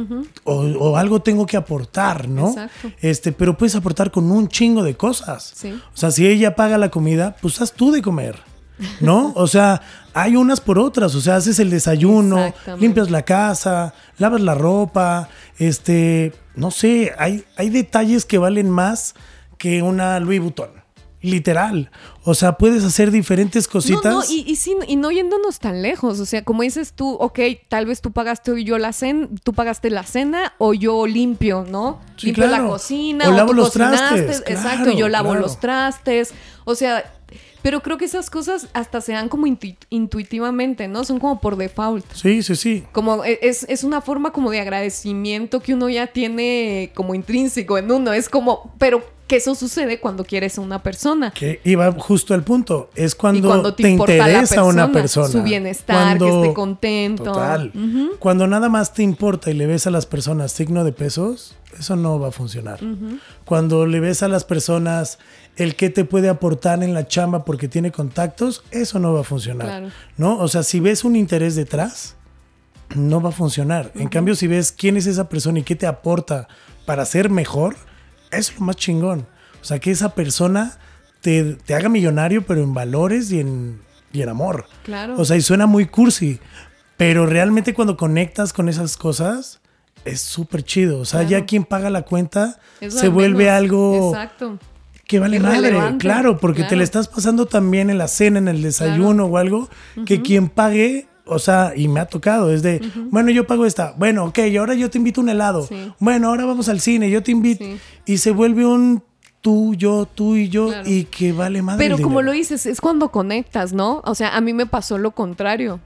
S3: o, algo tengo que aportar, ¿no? Exacto. Este, pero puedes aportar con un chingo de cosas. Sí. O sea, si ella paga la comida, pues haz tú de comer. ¿No? O sea, hay unas por otras, o sea, haces el desayuno, limpias la casa, lavas la ropa, este, no sé, hay, hay detalles que valen más que una Louis Vuitton. Literal. O sea, puedes hacer diferentes cositas. No,
S1: no, y, y, y, no yéndonos tan lejos. O sea, como dices tú, ok, tal vez tú pagaste hoy yo la cena, tú pagaste la cena o yo limpio, ¿no? limpio la cocina.
S3: O, lavo los trastes.
S1: exacto, yo lavo los trastes. O sea, pero creo que esas cosas hasta se dan como intuitivamente, ¿no? Son como por default.
S3: Sí, sí, sí.
S1: Como e, es, es, una forma como de agradecimiento que uno ya tiene como intrínseco en uno. Es como, pero que eso sucede cuando quieres a una persona.
S3: Que iba justo al punto. Es cuando, te, interesa a una persona.
S1: Su bienestar, que esté contento.
S3: Total. Cuando nada más te importa y le ves a las personas signo de pesos, eso no va a funcionar. Cuando le ves a las personas el que te puede aportar en la chamba porque tiene contactos, eso no va a funcionar. ¿No? O sea, si ves un interés detrás, no va a funcionar. En cambio, si ves quién es esa persona y qué te aporta para ser mejor, eso es lo más chingón. O sea, que esa persona te, te haga millonario, pero en valores y en, y en amor.
S1: Claro.
S3: O sea, y suena muy cursi, pero realmente cuando conectas con esas cosas, es súper chido. O sea,
S1: Claro.
S3: ya quien paga la cuenta
S1: Eso
S3: se vuelve algo
S1: Exacto.
S3: Que vale madre. Claro, porque te le estás pasando también en la cena, en el desayuno o algo, que quien pague, o sea, y me ha tocado, es de, bueno, yo pago esta, bueno, ok, y ahora yo te invito un helado,
S1: Sí.
S3: bueno, ahora vamos al cine, yo te invito,
S1: Sí.
S3: y se vuelve un tú, yo, tú y yo,
S1: Claro.
S3: y que vale madre.
S1: Pero
S3: el
S1: como lo dices, es cuando conectas, ¿no? O sea, a mí me pasó lo contrario.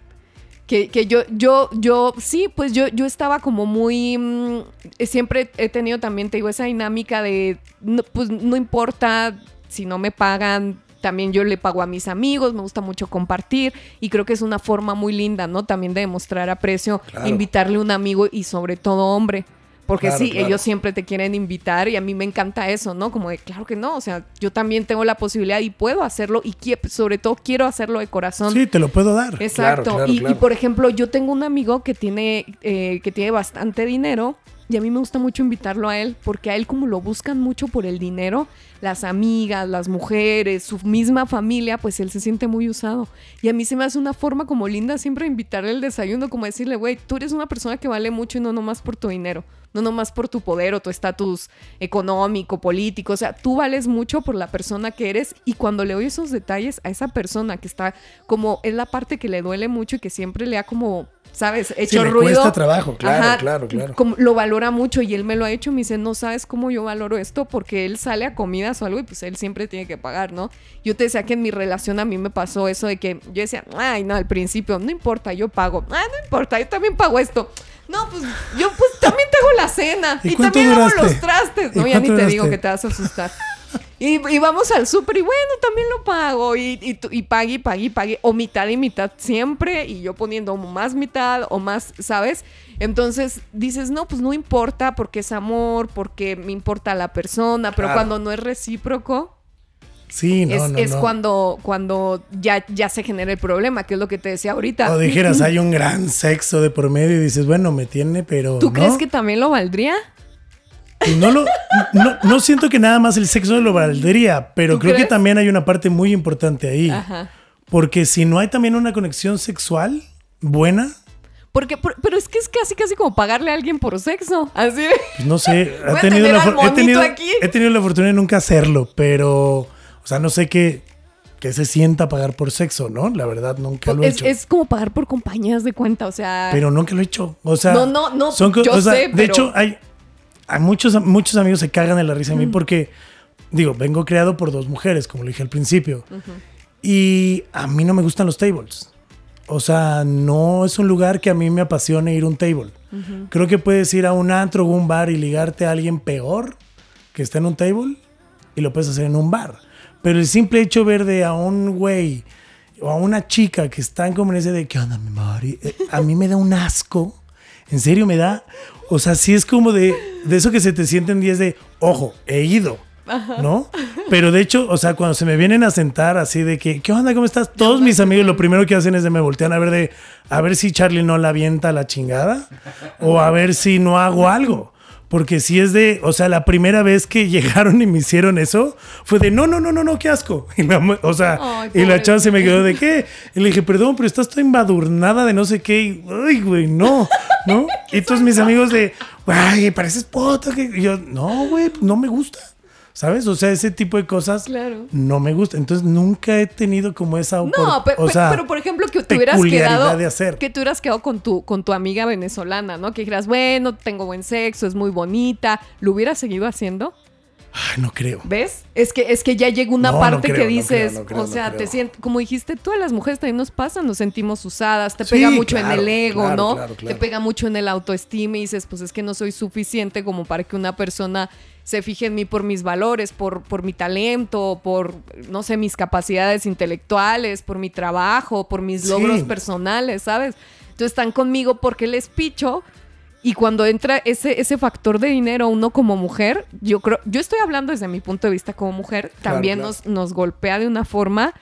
S1: Que, que yo, yo, yo, sí, pues yo, yo estaba como muy. mm, siempre he tenido también, te digo, esa dinámica de. no, pues no importa si no me pagan. También yo le pago a mis amigos, me gusta mucho compartir y creo que es una forma muy linda, ¿no? También de demostrar aprecio,
S3: Claro.
S1: invitarle a un amigo y sobre todo hombre. Porque
S3: Claro,
S1: sí,
S3: claro.
S1: ellos siempre te quieren invitar y a mí me encanta eso, ¿no? Como de, claro que no, o sea, yo también tengo la posibilidad y puedo hacerlo y sobre todo quiero hacerlo de corazón.
S3: Sí, te lo puedo dar.
S1: Exacto.
S2: Claro, claro,
S1: y,
S2: claro.
S1: y, por ejemplo, yo tengo un amigo que tiene, eh, que tiene bastante dinero y a mí me gusta mucho invitarlo a él porque a él como lo buscan mucho por el dinero, las amigas, las mujeres, su misma familia, pues él se siente muy usado. Y a mí se me hace una forma como linda siempre invitarle el desayuno, como decirle, güey, tú eres una persona que vale mucho y no nomás por tu dinero, no nomás por tu poder o tu estatus económico, político, o sea, tú vales mucho por la persona que eres y cuando le doy esos detalles a esa persona que está como, es la parte que le duele mucho y que siempre le ha como, ¿sabes? Hecho
S3: le
S1: ruido.
S3: cuesta trabajo, claro, claro, claro.
S1: como lo valora mucho y él me lo ha hecho. Me dice, no sabes cómo yo valoro esto porque él sale a comidas o algo y pues él siempre tiene que pagar, ¿no? Yo te decía que en mi relación a mí me pasó eso de que yo decía, ay, no, al principio, no importa, yo pago. Ah, no importa, yo también pago esto. No, pues yo pues también tengo la cena
S3: ¿Y
S1: también hago los trastes.
S3: ¿Y
S1: No, ya ni te digo que te vas a asustar. Y, y vamos al súper y bueno, también lo pago. Y, y, tú- y pague, y pague, y pague. O mitad y mitad siempre. Y yo poniendo más mitad o más, ¿sabes? Entonces dices, no, pues no importa porque es amor, porque me importa la persona. Pero
S3: Claro.
S1: cuando no es recíproco,
S3: Sí, no,
S1: es,
S3: no,
S1: es
S3: no.
S1: cuando, cuando ya, ya se genera el problema, que es lo que te decía ahorita.
S3: O dijeras, hay un gran sexo de por medio y dices, bueno, me tiene, pero.
S1: ¿Tú crees que también lo valdría?
S3: Y no, lo, no, no siento que nada más el sexo lo valdría, pero
S1: ¿Tú
S3: creo que también hay una parte muy importante ahí.
S1: Ajá.
S3: Porque si no hay también una conexión sexual buena,
S1: Porque, por- pero es que es casi, casi como pagarle a alguien por sexo. Así
S3: pues no sé, he tenido, la he, tenido, he tenido la fortuna de nunca hacerlo, pero, o sea, no sé qué, qué se sienta pagar por sexo, ¿no? La verdad, nunca lo he hecho.
S1: es como pagar por compañías de cuenta, o sea...
S3: Pero nunca lo he hecho. O sea,
S1: No, no, no,
S3: co-
S1: yo
S3: o sea,
S1: sé,
S3: De
S1: pero-
S3: hecho, hay, hay muchos, muchos amigos se cagan de la risa a mí porque, digo, vengo creado por dos mujeres, como lo dije al principio. Y a mí no me gustan los tables. O sea, no es un lugar que a mí me apasione ir a un table. Creo que puedes ir a un antro o un bar y ligarte a alguien peor que está en un table y lo puedes hacer en un bar. Pero el simple hecho ver de a un güey o a una chica que está en conveniencia de ¿qué onda, mi Mari? Eh, A mí me da un asco. En serio me da. O sea, sí es como de, de eso que se te sienten días de, ojo, he ido. ¿No? Pero de hecho, o sea, cuando se me vienen a sentar así de que, ¿qué onda? ¿Cómo estás? Todos mis amigos lo primero que hacen es de me voltean a ver de, a ver si Charlie no la avienta a la chingada o a ver si no hago algo. Porque si es de, o sea, la primera vez que llegaron y me hicieron eso, fue de, no, no, no, no, no, qué asco. Y la o sea,
S1: Ay,
S3: y la chava se me quedó de, ¿qué? Y le dije, perdón, pero estás toda embadurnada de no sé qué. Y, ay, güey, no, ¿no? y todos mis amigos de, ay, pareces poto. que-". Y yo, no, güey, no me gusta. ¿Sabes? O sea, ese tipo de cosas
S1: Claro.
S3: no me gusta. Entonces nunca he tenido como esa
S1: No,
S3: opor-
S1: pe-
S3: o
S1: pe-
S3: sea,
S1: pero por ejemplo que te hubieras quedado
S3: de hacer.
S1: que te hubieras quedado con tu con tu amiga venezolana, ¿no? Que dijeras, "Bueno, tengo buen sexo, es muy bonita." ¿Lo hubieras seguido haciendo?
S3: Ay, no creo.
S1: ¿Ves? Es que es que ya llega una
S3: No, no
S1: parte
S3: creo,
S1: que dices,
S3: creo, no creo,
S1: o sea, te sientes como dijiste, todas las mujeres también nos pasan, nos sentimos usadas, te
S3: Sí,
S1: pega mucho en el ego,
S3: claro,
S1: ¿no?
S3: claro,
S1: Te pega mucho en el autoestima y dices, pues es que no soy suficiente como para que una persona se fije en mí por mis valores, por, por mi talento, por, no sé, mis capacidades intelectuales, por mi trabajo, por mis
S3: Sí.
S1: logros personales, ¿sabes? Entonces están conmigo porque les picho. Y cuando entra ese, ese factor de dinero, uno como mujer, yo creo, yo estoy hablando desde mi punto de vista como mujer,
S3: Claro,
S1: también
S3: claro.
S1: Nos, nos golpea de una forma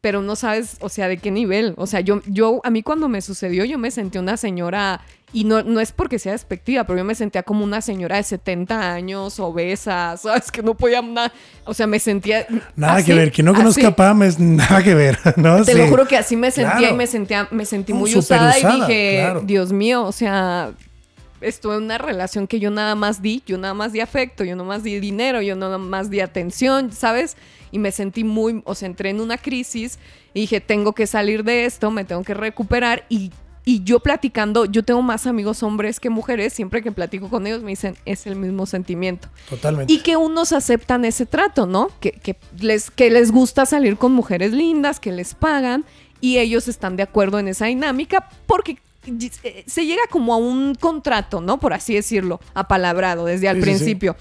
S1: pero no sabes, o sea, de qué nivel. O sea, yo, yo, a mí cuando me sucedió, yo me sentí una señora, y no, no es porque sea despectiva, pero yo me sentía como una señora de 70 años, obesa, ¿sabes? Que no podía nada. O sea, me sentía.
S3: Nada que ver, que no conozca a Pam es nada que ver, ¿no?
S1: Te lo juro que así me sentía y me sentía, me sentí muy usada, y dije, Dios mío, o sea, estuve en una relación que yo nada más di, yo nada más di afecto, yo nada más di dinero, yo nada más di atención, ¿sabes? Y me sentí muy, o sea, entré en una crisis y dije, tengo que salir de esto, me tengo que recuperar y, y yo platicando, yo tengo más amigos hombres que mujeres, siempre que platico con ellos me dicen, es el mismo sentimiento.
S3: Totalmente.
S1: Y que unos aceptan ese trato, ¿no? Que, que, les, que les gusta salir con mujeres lindas, que les pagan y ellos están de acuerdo en esa dinámica porque se llega como a un contrato, ¿no? Por así decirlo, apalabrado desde al principio.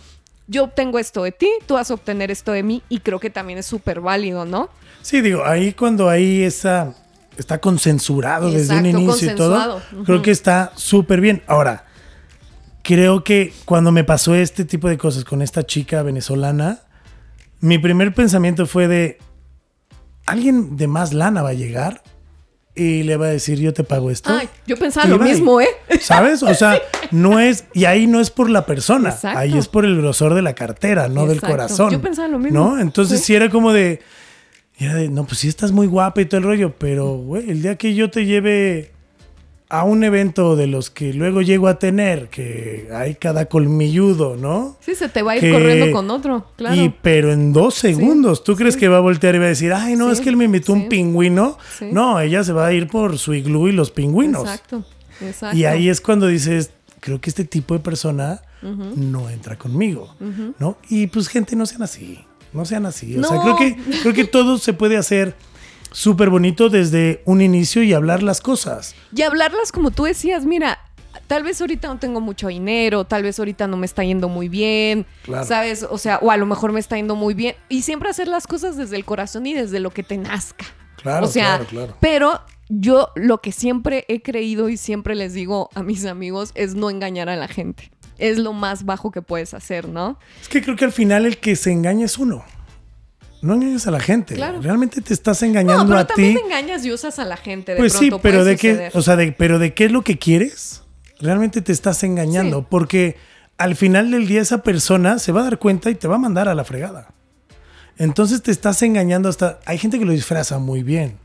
S1: Yo obtengo esto de ti, tú vas a obtener esto de mí y creo que también es súper válido, ¿no?
S3: Sí, digo, ahí cuando hay esa, está consensurado desde un inicio y todo, creo que está súper bien. Ahora, creo que cuando me pasó este tipo de cosas con esta chica venezolana, mi primer pensamiento fue de, ¿alguien de más lana va a llegar? Y le va a decir, yo te pago esto. Ay,
S1: yo pensaba lo mismo, ¿eh?
S3: ¿Sabes? O sea, no es, y ahí no es por la persona, ahí es por el grosor de la cartera, no del corazón.
S1: Yo pensaba lo mismo.
S3: ¿No? Entonces sí, era como de, era de, no, pues sí estás muy guapa y todo el rollo, pero, güey, el día que yo te lleve a un evento de los que luego llego a tener, que hay cada colmilludo, ¿no?
S1: Sí, se te va a ir corriendo con otro, claro.
S3: Y pero en dos segundos, ¿tú crees que va a voltear y va a decir, ay, no, es que él me invitó un pingüino? No, ella se va a ir por su iglú y los pingüinos. Exacto, exacto. Y ahí es cuando dices, creo que este tipo de persona no entra conmigo, ¿no? Y pues gente, no sean así, no sean así. O sea, creo que, creo que todo se puede hacer súper bonito desde un inicio y hablar las cosas.
S1: Y hablarlas como tú decías, mira, tal vez ahorita no tengo mucho dinero, tal vez ahorita no me está yendo muy bien, ¿sabes? O sea, o a lo mejor me está yendo muy bien. Y siempre hacer las cosas desde el corazón y desde lo que te nazca. Claro, o sea, claro, pero yo lo que siempre he creído y siempre les digo a mis amigos es no engañar a la gente. Es lo más bajo que puedes hacer, ¿no?
S3: Es que creo que al final el que se engaña es uno no engañes a la gente. Realmente te estás engañando no, pero también
S1: engañas y usas a la gente.
S3: pues sí, pero de qué, o sea, de, pero de qué es lo que quieres, realmente te estás engañando, porque al final del día esa persona se va a dar cuenta y te va a mandar a la fregada. Entonces te estás engañando hasta. Hay gente que lo disfraza muy bien,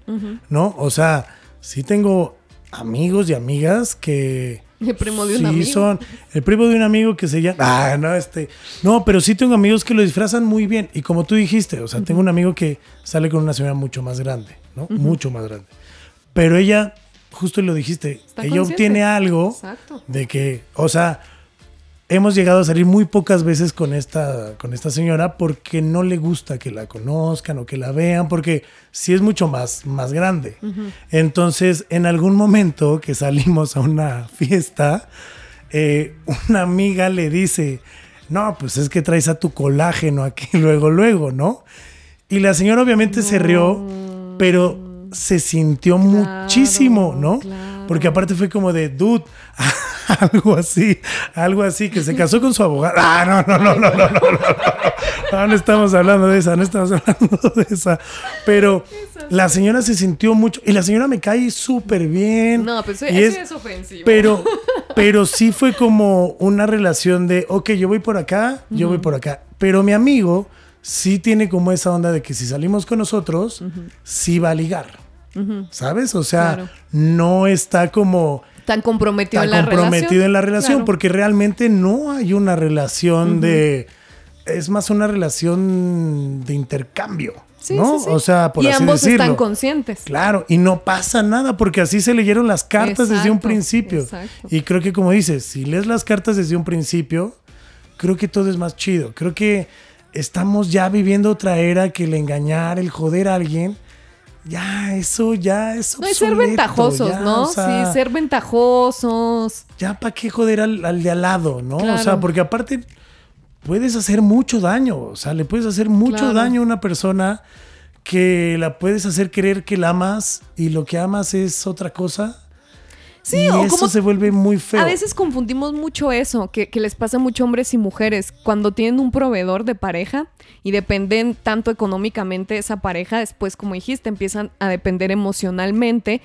S3: ¿no? O sea, sí tengo amigos y amigas que
S1: el primo de un amigo.
S3: son el primo de un amigo que se llama. Ah, no, este. No, pero sí tengo amigos que lo disfrazan muy bien. Y como tú dijiste, o sea, tengo un amigo que sale con una señora mucho más grande, ¿no? Mucho más grande. Pero ella, justo lo dijiste, ella obtiene algo de que, o sea, hemos llegado a salir muy pocas veces con esta, con esta señora porque no le gusta que la conozcan o que la vean, porque sí es mucho más, más grande. Entonces, en algún momento que salimos a una fiesta, eh, una amiga le dice, no, pues es que traes a tu colágeno aquí luego, luego, ¿no? Y la señora obviamente se rió, pero se sintió muchísimo, ¿no? Porque aparte fue como de, dude, algo así, algo así, que se casó con su abogada. Ah, no, no, no, no, no, no, no, no, estamos hablando de esa, no estamos hablando de esa. Pero la señora se sintió mucho, y la señora me cae súper bien.
S1: No, pues eso es, ofensivo.
S3: Pero, pero sí fue como una relación de, ok, yo voy por acá, yo voy por acá. Pero mi amigo sí tiene como esa onda de que si salimos con nosotros, sí va a ligar. ¿Sabes? O sea, no está como
S1: tan comprometido
S3: en la comprometido en la relación porque realmente no hay una relación de es más una relación de intercambio. ¿no? O sea, por
S1: y
S3: así
S1: ambos
S3: decirlo.
S1: están conscientes.
S3: Claro, y no pasa nada porque así se leyeron las cartas desde un principio. Y creo que como dices, si lees las cartas desde un principio, creo que todo es más chido. Creo que estamos ya viviendo otra era que el engañar, el joder a alguien ya, eso ya es
S1: No, es ser ventajosos, ¿no? sí, ser ventajosos.
S3: Ya, ¿para qué joder al, de al lado, no? O sea, porque aparte puedes hacer mucho daño. O sea, le puedes hacer mucho daño a una persona que la puedes hacer creer que la amas y lo que amas es otra cosa.
S1: Sí,
S3: y
S1: o
S3: eso
S1: como-
S3: se vuelve muy feo.
S1: A veces confundimos mucho eso, que, que les pasa mucho a hombres y mujeres. Cuando tienen un proveedor de pareja y dependen tanto económicamente de esa pareja, después, como dijiste, empiezan a depender emocionalmente.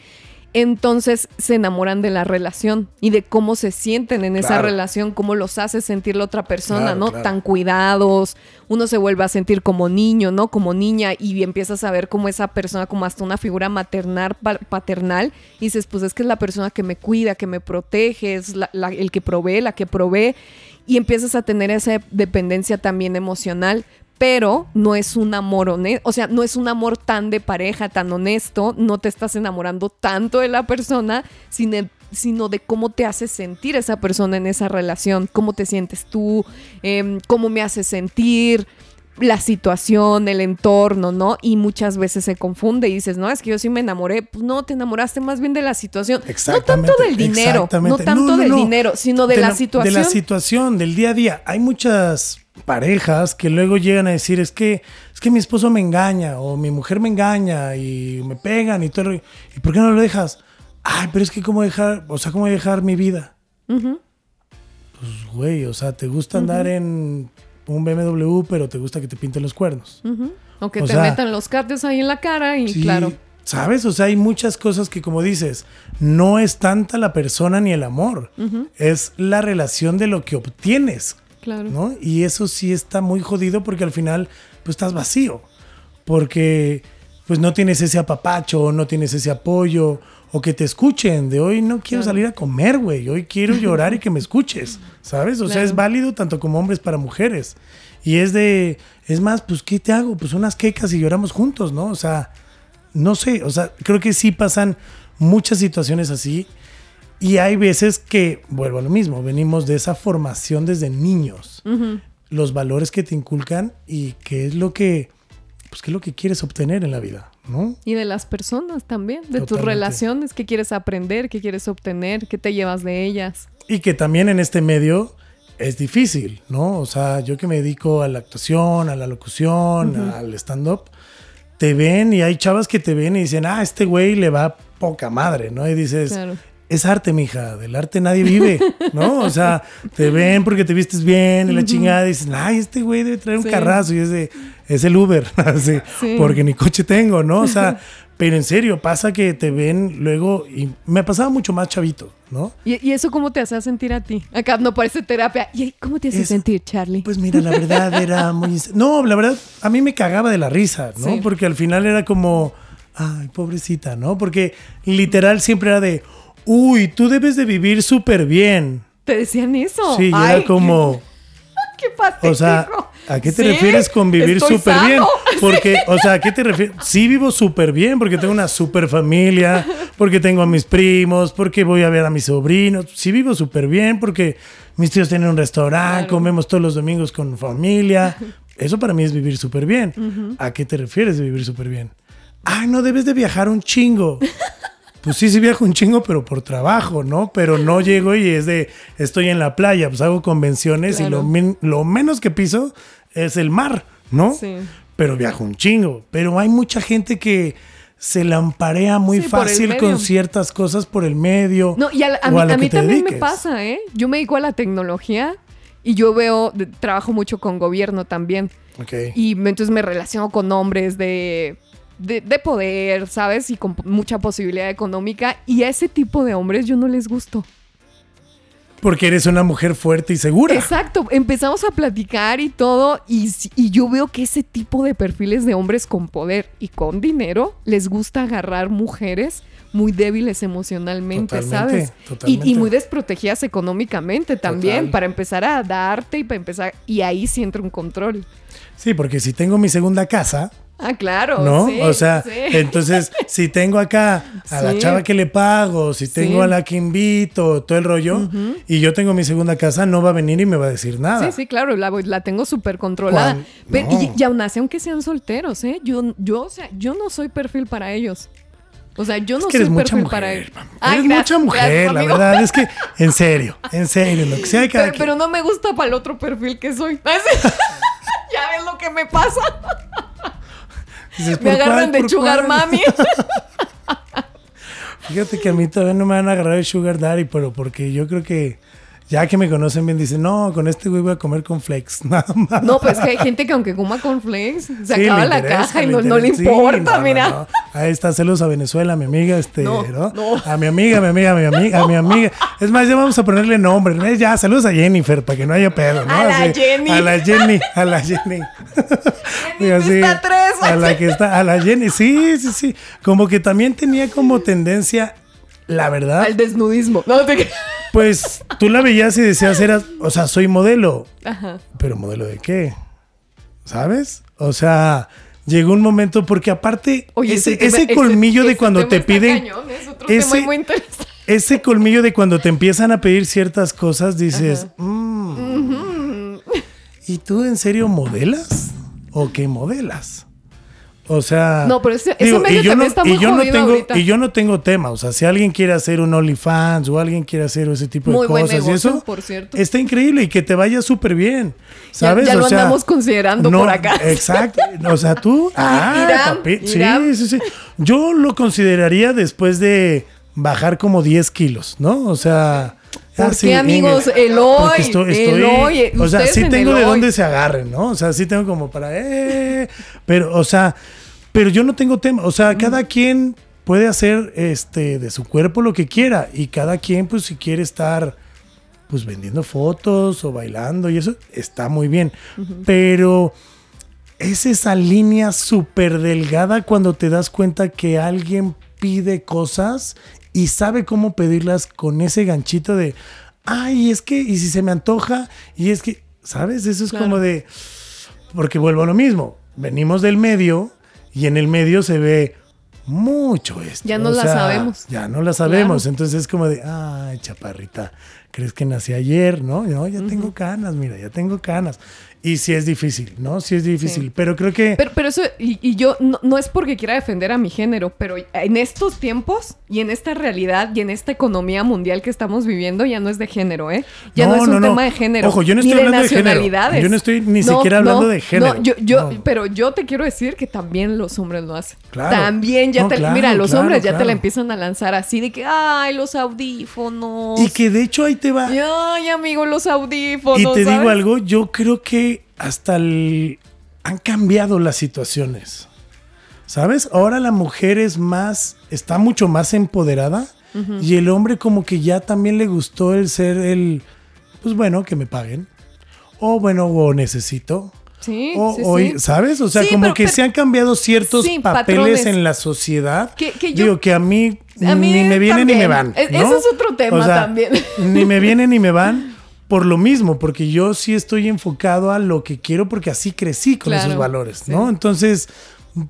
S1: Entonces se enamoran de la relación y de cómo se sienten en esa relación, cómo los hace sentir la otra persona,
S3: Claro,
S1: ¿no?
S3: claro.
S1: Tan cuidados, uno se vuelve a sentir como niño, ¿no? Como niña y empiezas a ver como esa persona, como hasta una figura maternal, pa- paternal, y dices, pues es que es la persona que me cuida, que me protege, es la- la- el que provee, la que provee, y empiezas a tener esa dependencia también emocional. Pero no es un amor honesto, o sea, no es un amor tan de pareja, tan honesto, no te estás enamorando tanto de la persona, sino, sino de cómo te hace sentir esa persona en esa relación, cómo te sientes tú, em, cómo me hace sentir, la situación, el entorno, ¿no? Y muchas veces se confunde y dices, no, es que yo sí me enamoré. Pues no, te enamoraste más bien de la situación. No
S3: Exactamente,
S1: tanto del dinero, no tanto
S3: No, no,
S1: del
S3: no.
S1: dinero, sino de, la, situación.
S3: De la situación, del día a día. Hay muchas parejas que luego llegan a decir, es que, es que mi esposo me engaña o mi mujer me engaña y me pegan y todo. el rollo". ¿Y por qué no lo dejas? Ay, pero es que cómo dejar, o sea, cómo dejar mi vida. Pues, güey, o sea, te gusta andar en un BMW, pero te gusta que te pinten los cuernos.
S1: O que
S3: O
S1: te
S3: sea,
S1: metan los cates ahí en la cara y
S3: Sí,
S1: claro.
S3: ¿Sabes? O sea, hay muchas cosas que, como dices, no es tanta la persona ni el amor. Es la relación de lo que obtienes,
S1: Claro.
S3: ¿no? Y eso sí está muy jodido porque al final, pues estás vacío. Porque, pues no tienes ese apapacho, no tienes ese apoyo, o que te escuchen. De hoy no quiero
S1: Claro.
S3: salir a comer, güey. Hoy quiero llorar y que me escuches, ¿sabes? O sea, es válido tanto como hombres para mujeres. Y es de, es más, pues, ¿qué te hago? Pues unas quecas y lloramos juntos, ¿no? O sea, no sé, o sea, creo que sí pasan muchas situaciones así. Y hay veces que, vuelvo a lo mismo, venimos de esa formación desde niños. Los valores que te inculcan y qué es lo que, pues, qué es lo que quieres obtener en la vida, ¿no?
S1: Y de las personas también, de tus relaciones, qué quieres aprender, qué quieres obtener, qué te llevas de ellas.
S3: Y que también en este medio es difícil, ¿no? O sea, yo que me dedico a la actuación, a la locución, al stand-up, te ven y hay chavas que te ven y dicen, ah, este güey le va poca madre, ¿no? Y dices,
S1: Claro.
S3: Es arte, mija, del arte nadie vive, ¿no? O sea, te ven porque te vistes bien y la chingada y dicen, ay, este güey debe traer un
S1: Sí.
S3: carrazo y es de, es el Uber, así,
S1: Sí.
S3: porque ni coche tengo, ¿no? O sea, pero en serio, pasa que te ven luego y me pasaba mucho más chavito, ¿no?
S1: ¿Y, y eso cómo te hace sentir a ti? Acá no parece terapia. ¿Y cómo te hace
S3: Es-
S1: sentir, Charlie?
S3: Pues mira, la verdad era muy... No, la verdad, a mí me cagaba de la risa, ¿no?
S1: Sí.
S3: Porque al final era como, ay, pobrecita, ¿no? Porque literal siempre era de, uy, tú debes de vivir súper bien.
S1: ¿Te decían eso?
S3: Sí,
S1: Ay,
S3: era como,
S1: Qué, qué patético.
S3: o sea, ¿a qué te
S1: ¿Sí?
S3: refieres con vivir súper bien? Porque, o sea, ¿a qué te refieres? Sí vivo súper bien porque tengo una súper familia, porque tengo a mis primos, porque voy a ver a mis sobrinos. Sí vivo súper bien porque mis tíos tienen un restaurante,
S1: Claro.
S3: comemos todos los domingos con familia. Eso para mí es vivir súper bien. ¿A qué te refieres de vivir súper bien? Ay, no debes de viajar un chingo. Pues sí, sí viajo un chingo, pero por trabajo, ¿no? Pero no llego y es de, estoy en la playa, pues hago convenciones y lo, menos que piso es el mar, ¿no?
S1: Sí.
S3: Pero viajo un chingo. Pero hay mucha gente que se lamparea muy
S1: Sí,
S3: fácil con ciertas cosas por el medio.
S1: No, y a, mí,
S3: a
S1: mí también me pasa, ¿eh? Yo me dedico a la tecnología y yo veo, trabajo mucho con gobierno también.
S3: Ok.
S1: Y entonces me relaciono con hombres de, de, de poder, ¿sabes? Y con mucha posibilidad económica. Y a ese tipo de hombres yo no les gusto.
S3: Porque eres una mujer fuerte y segura.
S1: Exacto, empezamos a platicar y todo, y, y yo veo que ese tipo de perfiles de hombres con poder y con dinero les gusta agarrar mujeres muy débiles emocionalmente,
S3: Totalmente,
S1: ¿sabes? Y,
S3: totalmente.
S1: y muy desprotegidas económicamente también,
S3: Total.
S1: para empezar a darte y para empezar, y ahí sí entra un control.
S3: Sí, porque si tengo mi segunda casa,
S1: Ah, claro.
S3: ¿no?
S1: sí,
S3: o sea,
S1: sí.
S3: entonces, si tengo acá a la chava que le pago, si tengo a la que invito, todo el rollo, y yo tengo mi segunda casa, no va a venir y me va a decir nada.
S1: Sí, sí, claro, la, la tengo súper controlada. Pero- y, y aún así, aunque sean solteros, ¿eh? Yo, yo, o sea, yo no soy perfil para ellos. O sea, yo
S3: Es
S1: no
S3: que
S1: soy
S3: eres mucha
S1: perfil
S3: mujer.
S1: para ellos.
S3: mam.
S1: Ay,
S3: eres
S1: gracias,
S3: mucha mujer,
S1: gracias,
S3: la verdad. Es que, en serio, en serio, lo que sea cada
S1: Pero, pero no me gusta para el otro perfil que soy. ya ves lo que me pasa.
S3: Dices,
S1: Me
S3: ¿por
S1: agarran
S3: cuál,
S1: de
S3: cuál?
S1: mami.
S3: Fíjate que a mí todavía no me van a agarrar el sugar daddy, pero porque yo creo que ya que me conocen bien, dicen, no, con este güey voy a comer con flex. Nada más.
S1: No, pues que hay gente que aunque coma con flex, se
S3: Sí,
S1: acaba la
S3: interesa,
S1: caja y no, no le.
S3: Sí,
S1: importa,
S3: no,
S1: mira.
S3: no. Ahí está, celos a Venezuela, mi amiga, este. A mi amiga, mi amiga, mi amiga, a mi amiga. Es más, ya vamos a ponerle nombre. ¿no? Ya, saludos a Jennifer, para que no haya pedo, ¿no?
S1: A la Jenny.
S3: A la Jenny, a la Jenny. Así,
S1: está tres.
S3: A la que está, a la Jenny. Sí, sí, sí. Como que también tenía como tendencia, la verdad.
S1: Al desnudismo. No te.
S3: Pues tú la veías y decías, eras, o sea, soy modelo.
S1: Ajá.
S3: Pero modelo de qué? ¿Sabes? O sea, llegó un momento porque aparte
S1: Oye,
S3: ese,
S1: ese tema-
S3: ese
S1: ese-
S3: colmillo de
S1: ese
S3: cuando te piden
S1: cañón, es otro
S3: ese-
S1: tema muy interesante.
S3: ese colmillo de cuando te empiezan a pedir ciertas cosas dices, "Mm, ¿y tú en serio modelas o qué modelas? O sea,
S1: No, pero ese- ese medio
S3: y yo no,
S1: está muy
S3: y yo no tengo
S1: ahorita.
S3: y yo no tengo tema, o sea, si alguien quiere hacer un OnlyFans o alguien quiere hacer ese tipo
S1: Muy
S3: de
S1: buen
S3: cosas y eso,
S1: por cierto.
S3: está increíble y que te vaya súper bien, ¿sabes?
S1: ya lo
S3: O sea,
S1: andamos considerando por acá.
S3: Exacto. O sea, tú. Ah,
S1: Irán,
S3: papi, sí,
S1: Irán.
S3: sí, sí. Yo lo consideraría después de bajar como 10 kilos, ¿no? O sea.
S1: ¿Por
S3: ah,
S1: qué,
S3: sí,
S1: amigos? El hoy,
S3: porque estoy-
S1: el
S3: estoy-
S1: hoy,
S3: O sea, sí
S1: en
S3: tengo de
S1: hoy.
S3: dónde se agarren, ¿no? O sea, sí tengo como para. Eh, pero, o sea, pero yo no tengo tema. O sea, cada quien puede hacer este de su cuerpo lo que quiera. Y cada quien, pues, si quiere estar pues vendiendo fotos o bailando y eso está muy bien. Pero es esa línea súper delgada cuando te das cuenta que alguien pide cosas y sabe cómo pedirlas con ese ganchito de, ay, es que, y si se me antoja, y es que, ¿sabes? Eso es
S1: Claro.
S3: como de, porque vuelvo a lo mismo, venimos del medio y en el medio se ve mucho esto.
S1: Ya no
S3: o
S1: la
S3: sea,
S1: sabemos.
S3: Ya no la sabemos.
S1: Claro.
S3: Entonces es como de, ay, chaparrita, ¿crees que nací ayer? No, no, ya tengo canas, mira, ya tengo canas. Y sí es difícil, ¿no? Sí es difícil.
S1: Sí.
S3: Pero creo que...
S1: Pero, pero eso, y, y yo, no, no es porque quiera defender a mi género, pero en estos tiempos y en esta realidad y en esta economía mundial que estamos viviendo, ya no es de género, ¿eh? Ya no,
S3: No,
S1: es un
S3: no,
S1: tema de género.
S3: Ojo, yo no
S1: ni
S3: estoy hablando de género.
S1: nacionalidades.
S3: Yo no estoy ni siquiera hablando de género.
S1: No, yo, yo, pero yo te quiero decir que también los hombres lo hacen.
S3: Claro.
S1: También ya te,
S3: claro,
S1: mira, los
S3: claro,
S1: hombres ya te la empiezan a lanzar así de que, ay, los audífonos.
S3: Y que de hecho ahí te va.
S1: Ay, amigo, los audífonos.
S3: Y te digo algo, yo creo que hasta el- han cambiado las situaciones. ¿Sabes? Ahora la mujer es más, está mucho más empoderada y el hombre como que ya también le gustó el ser el, pues bueno, que me paguen. O bueno, o necesito.
S1: Sí,
S3: O,
S1: sí, sí.
S3: ¿sabes? O sea,
S1: Sí,
S3: como
S1: pero-
S3: que
S1: pero-
S3: se han cambiado ciertos
S1: Sí,
S3: papeles
S1: patrones.
S3: en la sociedad.
S1: Que- que yo-
S3: Digo que a mí,
S1: A mí
S3: ni me vienen ni me van.
S1: E-
S3: ¿no?
S1: ese es otro tema también.
S3: Ni me vienen ni me van por lo mismo, porque yo sí estoy enfocado a lo que quiero porque así crecí con
S1: Claro,
S3: esos valores,
S1: sí.
S3: ¿no? Entonces,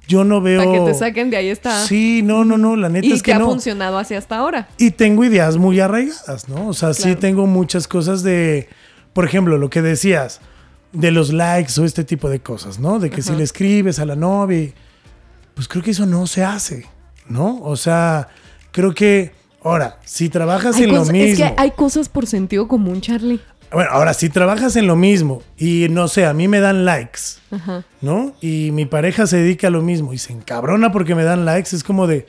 S3: yo no veo...
S1: Para que te saquen de ahí está.
S3: Sí, no, no, no, la neta
S1: y
S3: es
S1: que
S3: que
S1: ha
S3: no.
S1: funcionado así hasta ahora.
S3: Y tengo ideas muy arraigadas, ¿no? O sea, sí tengo muchas cosas de, por ejemplo, lo que decías, de los likes o este tipo de cosas, ¿no? De que si le escribes a la novia, pues creo que eso no se hace, ¿no? O sea, creo que, ahora, si trabajas
S1: Hay
S3: en lo mismo,
S1: Es que hay cosas por sentido común, Charlie.
S3: bueno, ahora, si trabajas en lo mismo y no sé, a mí me dan likes,
S1: Ajá.
S3: ¿no? Y mi pareja se dedica a lo mismo y se encabrona porque me dan likes, es como de,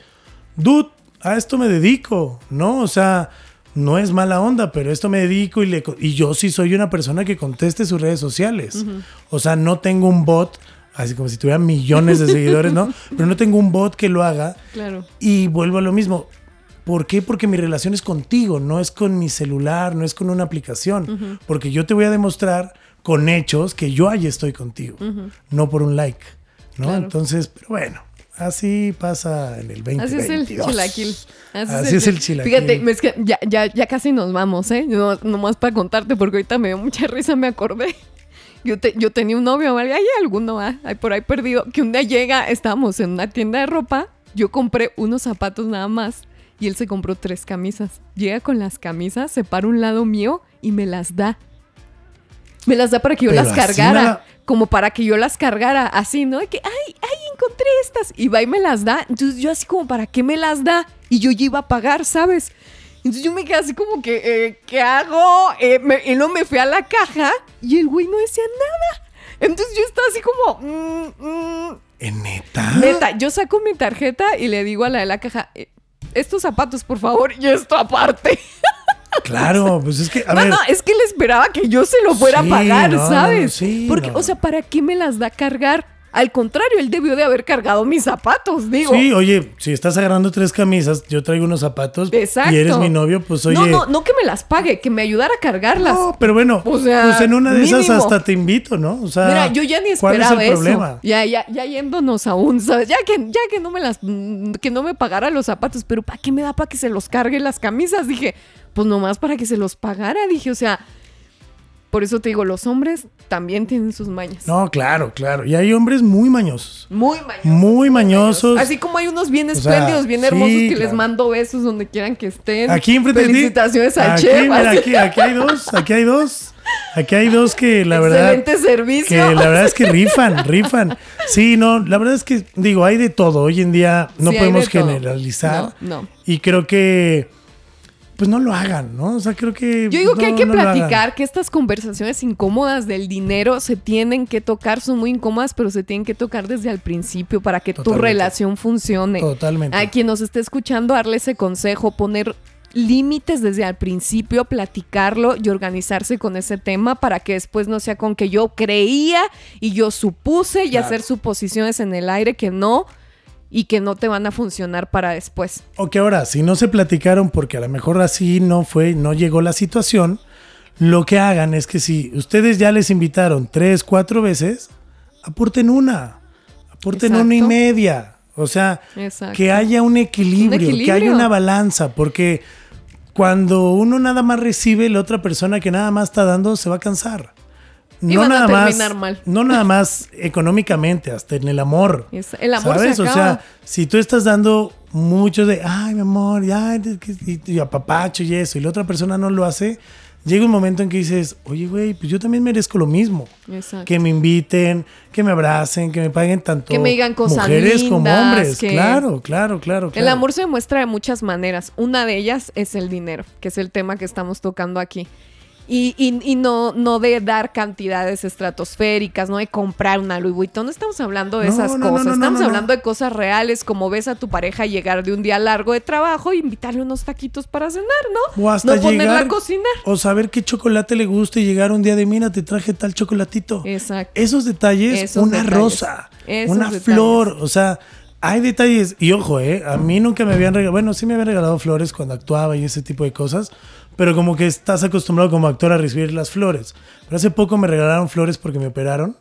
S3: dude, a esto me dedico, ¿no? O sea, no es mala onda, pero esto me dedico y, le, y yo sí soy una persona que conteste sus redes sociales. O sea, no tengo un bot, así como si tuviera millones de seguidores, ¿no? Pero no tengo un bot que lo haga
S1: Claro.
S3: y vuelvo a lo mismo. ¿Por qué? Porque mi relación es contigo, no es con mi celular, no es con una aplicación. Porque yo te voy a demostrar con hechos que yo ahí estoy contigo, no por un like. ¿no?
S1: Claro.
S3: Entonces, pero bueno, así pasa en el 2022.
S1: Así es el chilaquil.
S3: Así es el chilaquil.
S1: Fíjate, es que ya, ya, ya casi nos vamos, ¿eh? No, nomás para contarte, porque ahorita me dio mucha risa, me acordé. Yo, te- yo tenía un novio, ¿vale? hay alguno, ¿va? Hay por ahí perdido, que un día llega, estábamos en una tienda de ropa, yo compré unos zapatos nada más y él se compró tres camisas. Llega con las camisas, se para un lado mío y me las da. Me las da para que yo
S3: Pero
S1: las cargara. Como para que yo las cargara, así, ¿no? De que, ay, ay, encontré estas. Y va y me las da. Entonces yo así como, ¿para qué me las da? Y yo ya iba a pagar, ¿sabes? Entonces yo me quedé así como que, eh, ¿qué hago? Eh, me- y luego me fui a la caja y el güey no decía nada. Entonces yo estaba así como, mm, mm.
S3: ¿En neta?
S1: neta, yo saco mi tarjeta y le digo a la de la caja, eh, estos zapatos, por favor, y esto aparte.
S3: Claro, pues es que, a
S1: no,
S3: ver,
S1: no, es que él esperaba que yo se lo fuera
S3: Sí,
S1: a pagar,
S3: no, no, no,
S1: ¿sabes?
S3: sí,
S1: Porque,
S3: no.
S1: o sea, ¿para qué me las da a cargar? Al contrario, él debió de haber cargado mis zapatos, digo.
S3: sí, oye, si estás agarrando tres camisas, yo traigo unos zapatos
S1: Exacto.
S3: y eres mi novio, pues oye.
S1: No, no, no que me las pague, que me ayudara a cargarlas.
S3: No, pero bueno,
S1: O sea,
S3: pues en una de esas hasta te invito, ¿no? O sea,
S1: Mira, yo ya ni
S3: ¿cuál
S1: esperaba
S3: es el
S1: eso.
S3: problema?
S1: Ya, ya, ya yéndonos aún, ¿sabes? Ya que, ya que no me las, que no me pagara los zapatos, pero ¿para qué me da para que se los cargue las camisas? Dije, pues nomás para que se los pagara. Dije, o sea, por eso te digo, los hombres también tienen sus mañas.
S3: No, claro, claro. Y hay hombres muy mañosos.
S1: Muy mañosos.
S3: Muy mañosos.
S1: Así como hay unos bien
S3: sea,
S1: espléndidos, bien
S3: sí,
S1: hermosos que les mando besos donde quieran que estén.
S3: Aquí enfrente de ti.
S1: Felicitaciones al
S3: aquí,
S1: chef.
S3: mira,
S1: así.
S3: aquí, aquí hay dos, aquí hay dos. Aquí hay dos que la verdad.
S1: Excelente servicio.
S3: Que la verdad es que rifan, rifan. Sí, no, la verdad es que, digo, hay de todo. Hoy en día no
S1: Sí,
S3: podemos generalizar.
S1: No, no.
S3: Y creo que, pues no lo hagan, ¿no? O sea, creo que.
S1: Yo digo que hay que
S3: no
S1: platicar que estas conversaciones incómodas del dinero se tienen que tocar, son muy incómodas, pero se tienen que tocar desde el principio para que tu relación funcione.
S3: Totalmente.
S1: A quien nos esté escuchando, darle ese consejo, poner límites desde el principio, platicarlo y organizarse con ese tema para que después no sea con que yo creía y yo supuse y
S3: Claro.
S1: hacer suposiciones en el aire que no y que no te van a funcionar para después.
S3: O que ahora, si no se platicaron porque a lo mejor así no fue, no llegó la situación, lo que hagan es que si ustedes ya les invitaron tres, cuatro veces, aporten una, aporten una y media. O sea,
S1: Exacto.
S3: que haya un equilibrio, que
S1: equilibrio.
S3: haya una balanza, porque cuando uno nada más recibe, la otra persona que nada más está dando se va a cansar. No nada más,
S1: mal.
S3: no nada más económicamente, hasta en el amor.
S1: Es- el amor
S3: ¿Sabes?
S1: se
S3: O sea, si tú estás dando mucho de, ay, mi amor, ya, y, y, y apapacho y eso, y la otra persona no lo hace, llega un momento en que dices, oye, güey, pues yo también merezco lo mismo.
S1: Exacto.
S3: Que me inviten, que me abracen, que me paguen tanto
S1: Que me digan cosas
S3: mujeres como
S1: lindas,
S3: hombres.
S1: que-
S3: Claro, claro, claro,
S1: El
S3: claro.
S1: amor se demuestra de muchas maneras. Una de ellas es el dinero, que es el tema que estamos tocando aquí. Y, y- y no, no de dar cantidades estratosféricas, no de comprar una Louis Vuitton. No estamos hablando de
S3: No,
S1: esas
S3: no,
S1: cosas.
S3: no,
S1: estamos hablando de cosas reales, como ves a tu pareja llegar de un día largo de trabajo y invitarle unos taquitos para cenar, ¿no?
S3: O hasta
S1: no ponerla
S3: llegar
S1: a cocinar.
S3: o saber qué chocolate le gusta y llegar un día de, mira, te traje tal chocolatito.
S1: Exacto.
S3: Esos detalles,
S1: Esos
S3: una
S1: detalles.
S3: rosa,
S1: Esos
S3: una
S1: detalles.
S3: flor, o sea, hay detalles. Y ojo, eh, a mí nunca me habían regalado, bueno, sí me habían regalado flores cuando actuaba y ese tipo de cosas, pero como que estás acostumbrado como actor a recibir las flores. Pero hace poco me regalaron flores porque me operaron.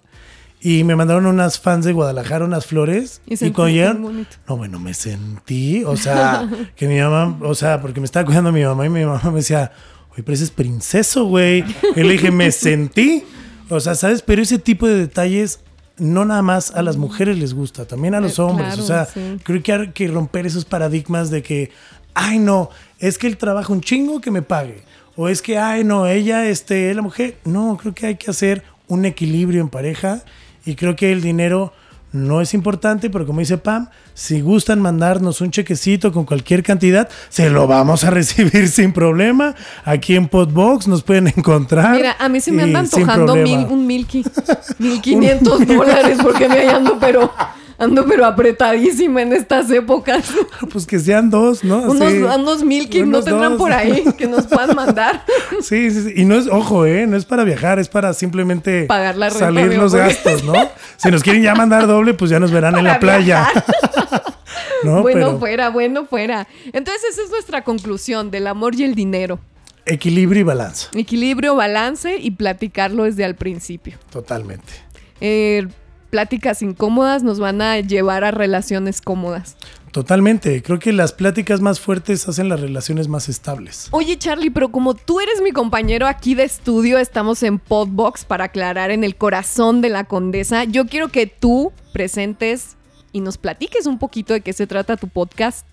S3: Y me mandaron unas fans de Guadalajara unas flores.
S1: Y
S3: Y, cuando llegaron, no, bueno, me sentí, o sea, que mi mamá, o sea, porque me estaba cuidando mi mamá y mi mamá me decía, oye, pero ese es princeso, güey. Y le dije, me sentí. O sea, ¿sabes? Pero ese tipo de detalles no nada más a las mujeres les gusta, también a los
S1: Eh,
S3: hombres.
S1: claro,
S3: o sea,
S1: sí.
S3: creo que hay que romper esos paradigmas de que, ay, no, es que él trabaja un chingo que me pague. O es que, ay, no, ella, este, es la mujer. No, creo que hay que hacer un equilibrio en pareja y creo que el dinero no es importante, pero como dice Pam, si gustan mandarnos un chequecito con cualquier cantidad, se lo vamos a recibir sin problema. Aquí en Podbox nos pueden encontrar.
S1: Mira, a mí se me anda antojando mil, un milky, mil quinientos dólares porque me ando pero ando pero apretadísima en estas épocas.
S3: Pues que sean dos, ¿no?
S1: Unos,
S3: Sí.
S1: unos milky no
S3: Unos
S1: tendrán
S3: dos.
S1: por ahí que nos puedan mandar.
S3: Sí, sí, sí. Y no es, ojo, ¿eh? No es para viajar, es para simplemente
S1: Pagar la renta,
S3: salir los gastos, ¿no? Si nos quieren ya mandar doble, pues ya nos verán en la playa. ¿No?
S1: bueno
S3: Pero
S1: fuera, bueno fuera. Entonces esa es nuestra conclusión del amor y el dinero.
S3: equilibrio y balanza.
S1: Equilibrio, balance y platicarlo desde al principio.
S3: Totalmente.
S1: Eh, pláticas incómodas nos van a llevar a relaciones cómodas.
S3: Totalmente. Creo que las pláticas más fuertes hacen las relaciones más estables.
S1: Oye Charlie, pero como tú eres mi compañero aquí de estudio, estamos en Podbox para aclarar en el corazón de la condesa. Yo quiero que tú presentes y nos platiques un poquito de qué se trata tu podcast.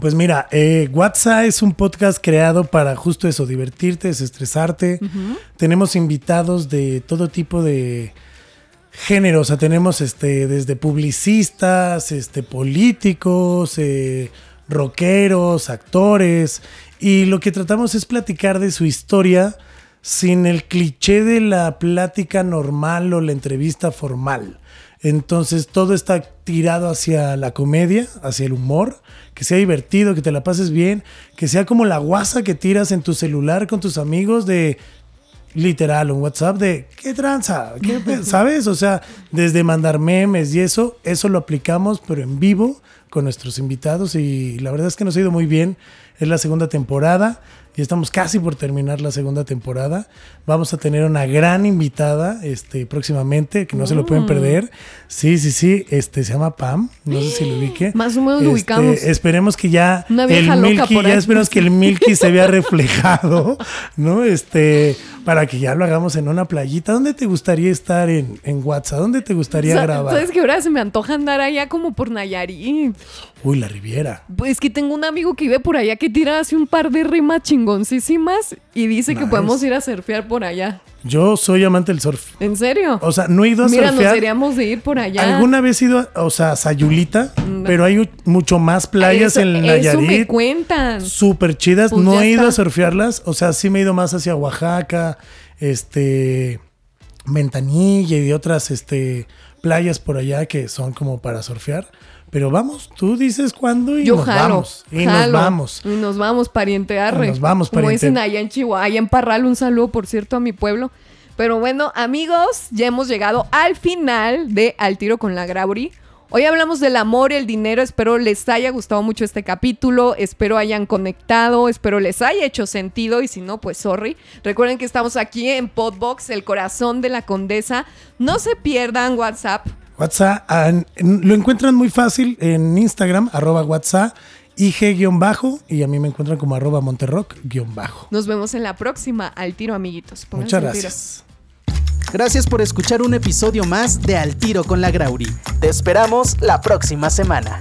S3: Pues mira, eh, WhatsApp es un podcast creado para justo eso, divertirte, desestresarte. Tenemos invitados de todo tipo de género, o sea, tenemos este, desde publicistas, este, políticos, eh, rockeros, actores, y lo que tratamos es platicar de su historia sin el cliché de la plática normal o la entrevista formal. Entonces todo está tirado hacia la comedia, hacia el humor, que sea divertido, que te la pases bien, que sea como la guasa que tiras en tu celular con tus amigos de literal un WhatsApp de qué tranza, ¿Qué pe-?" ¿sabes? O sea, desde mandar memes y eso, eso lo aplicamos pero en vivo con nuestros invitados y la verdad es que nos ha ido muy bien. Es la segunda temporada y estamos casi por terminar la segunda temporada. Vamos a tener una gran invitada este, próximamente, que no se lo pueden perder. Sí, sí, sí, este, se llama Pam, no sé si lo ubique.
S1: Más o menos lo
S3: Este,
S1: ubicamos.
S3: Esperemos que ya
S1: Una
S3: el
S1: vieja loca
S3: Milky, ya esperemos que el Milky se vea reflejado, ¿no? Este, para que ya lo hagamos en una playita. ¿Dónde te gustaría estar en, en WhatsApp? ¿Dónde te gustaría grabar?
S1: ¿Sabes qué ahora se me antoja andar allá como por Nayarit?
S3: Uy, la Riviera.
S1: Pues que tengo un amigo que vive por allá que tira así un par de rimas chingoncísimas y dice que podemos ir a surfear por allá.
S3: Yo soy amante del surf.
S1: ¿En serio?
S3: O sea, no he ido a
S1: Mira, nos
S3: surfear.
S1: deberíamos de ir por allá.
S3: Alguna vez he ido, a- o sea, a Sayulita, pero hay mucho más playas
S1: eso,
S3: en
S1: Eso me
S3: Nayarit.
S1: cuentan.
S3: Súper chidas.
S1: Pues
S3: no he ido a surfearlas. O sea, sí me he ido más hacia Oaxaca, este, Ventanilla y de otras este, playas por allá que son como para surfear. Pero vamos, tú dices cuándo y
S1: Yo
S3: nos
S1: jalo.
S3: vamos. Y nos vamos.
S1: Y nos vamos, pariente arre.
S3: Nos vamos,
S1: Como
S3: pariente.
S1: dicen allá en Chihuahua, allá en Parral, un saludo, por cierto, a mi pueblo. Pero bueno, amigos, ya hemos llegado al final de Al Tiro con la Grauri. Hoy hablamos del amor y el dinero. Espero les haya gustado mucho este capítulo. Espero hayan conectado. Espero les haya hecho sentido. Y si no, pues sorry. Recuerden que estamos aquí en Podbox, el corazón de la condesa. No se pierdan WhatsApp.
S3: WhatsApp ah, en- en- lo encuentran muy fácil en Instagram, arroba WhatsApp, IG-bajo, y a mí me encuentran como arroba Monterrock-bajo.
S1: Nos vemos en la próxima. Al tiro, amiguitos. Pónganse
S3: Muchas gracias.
S2: Gracias por escuchar un episodio más de Al Tiro con la Grauri. Te esperamos la próxima semana.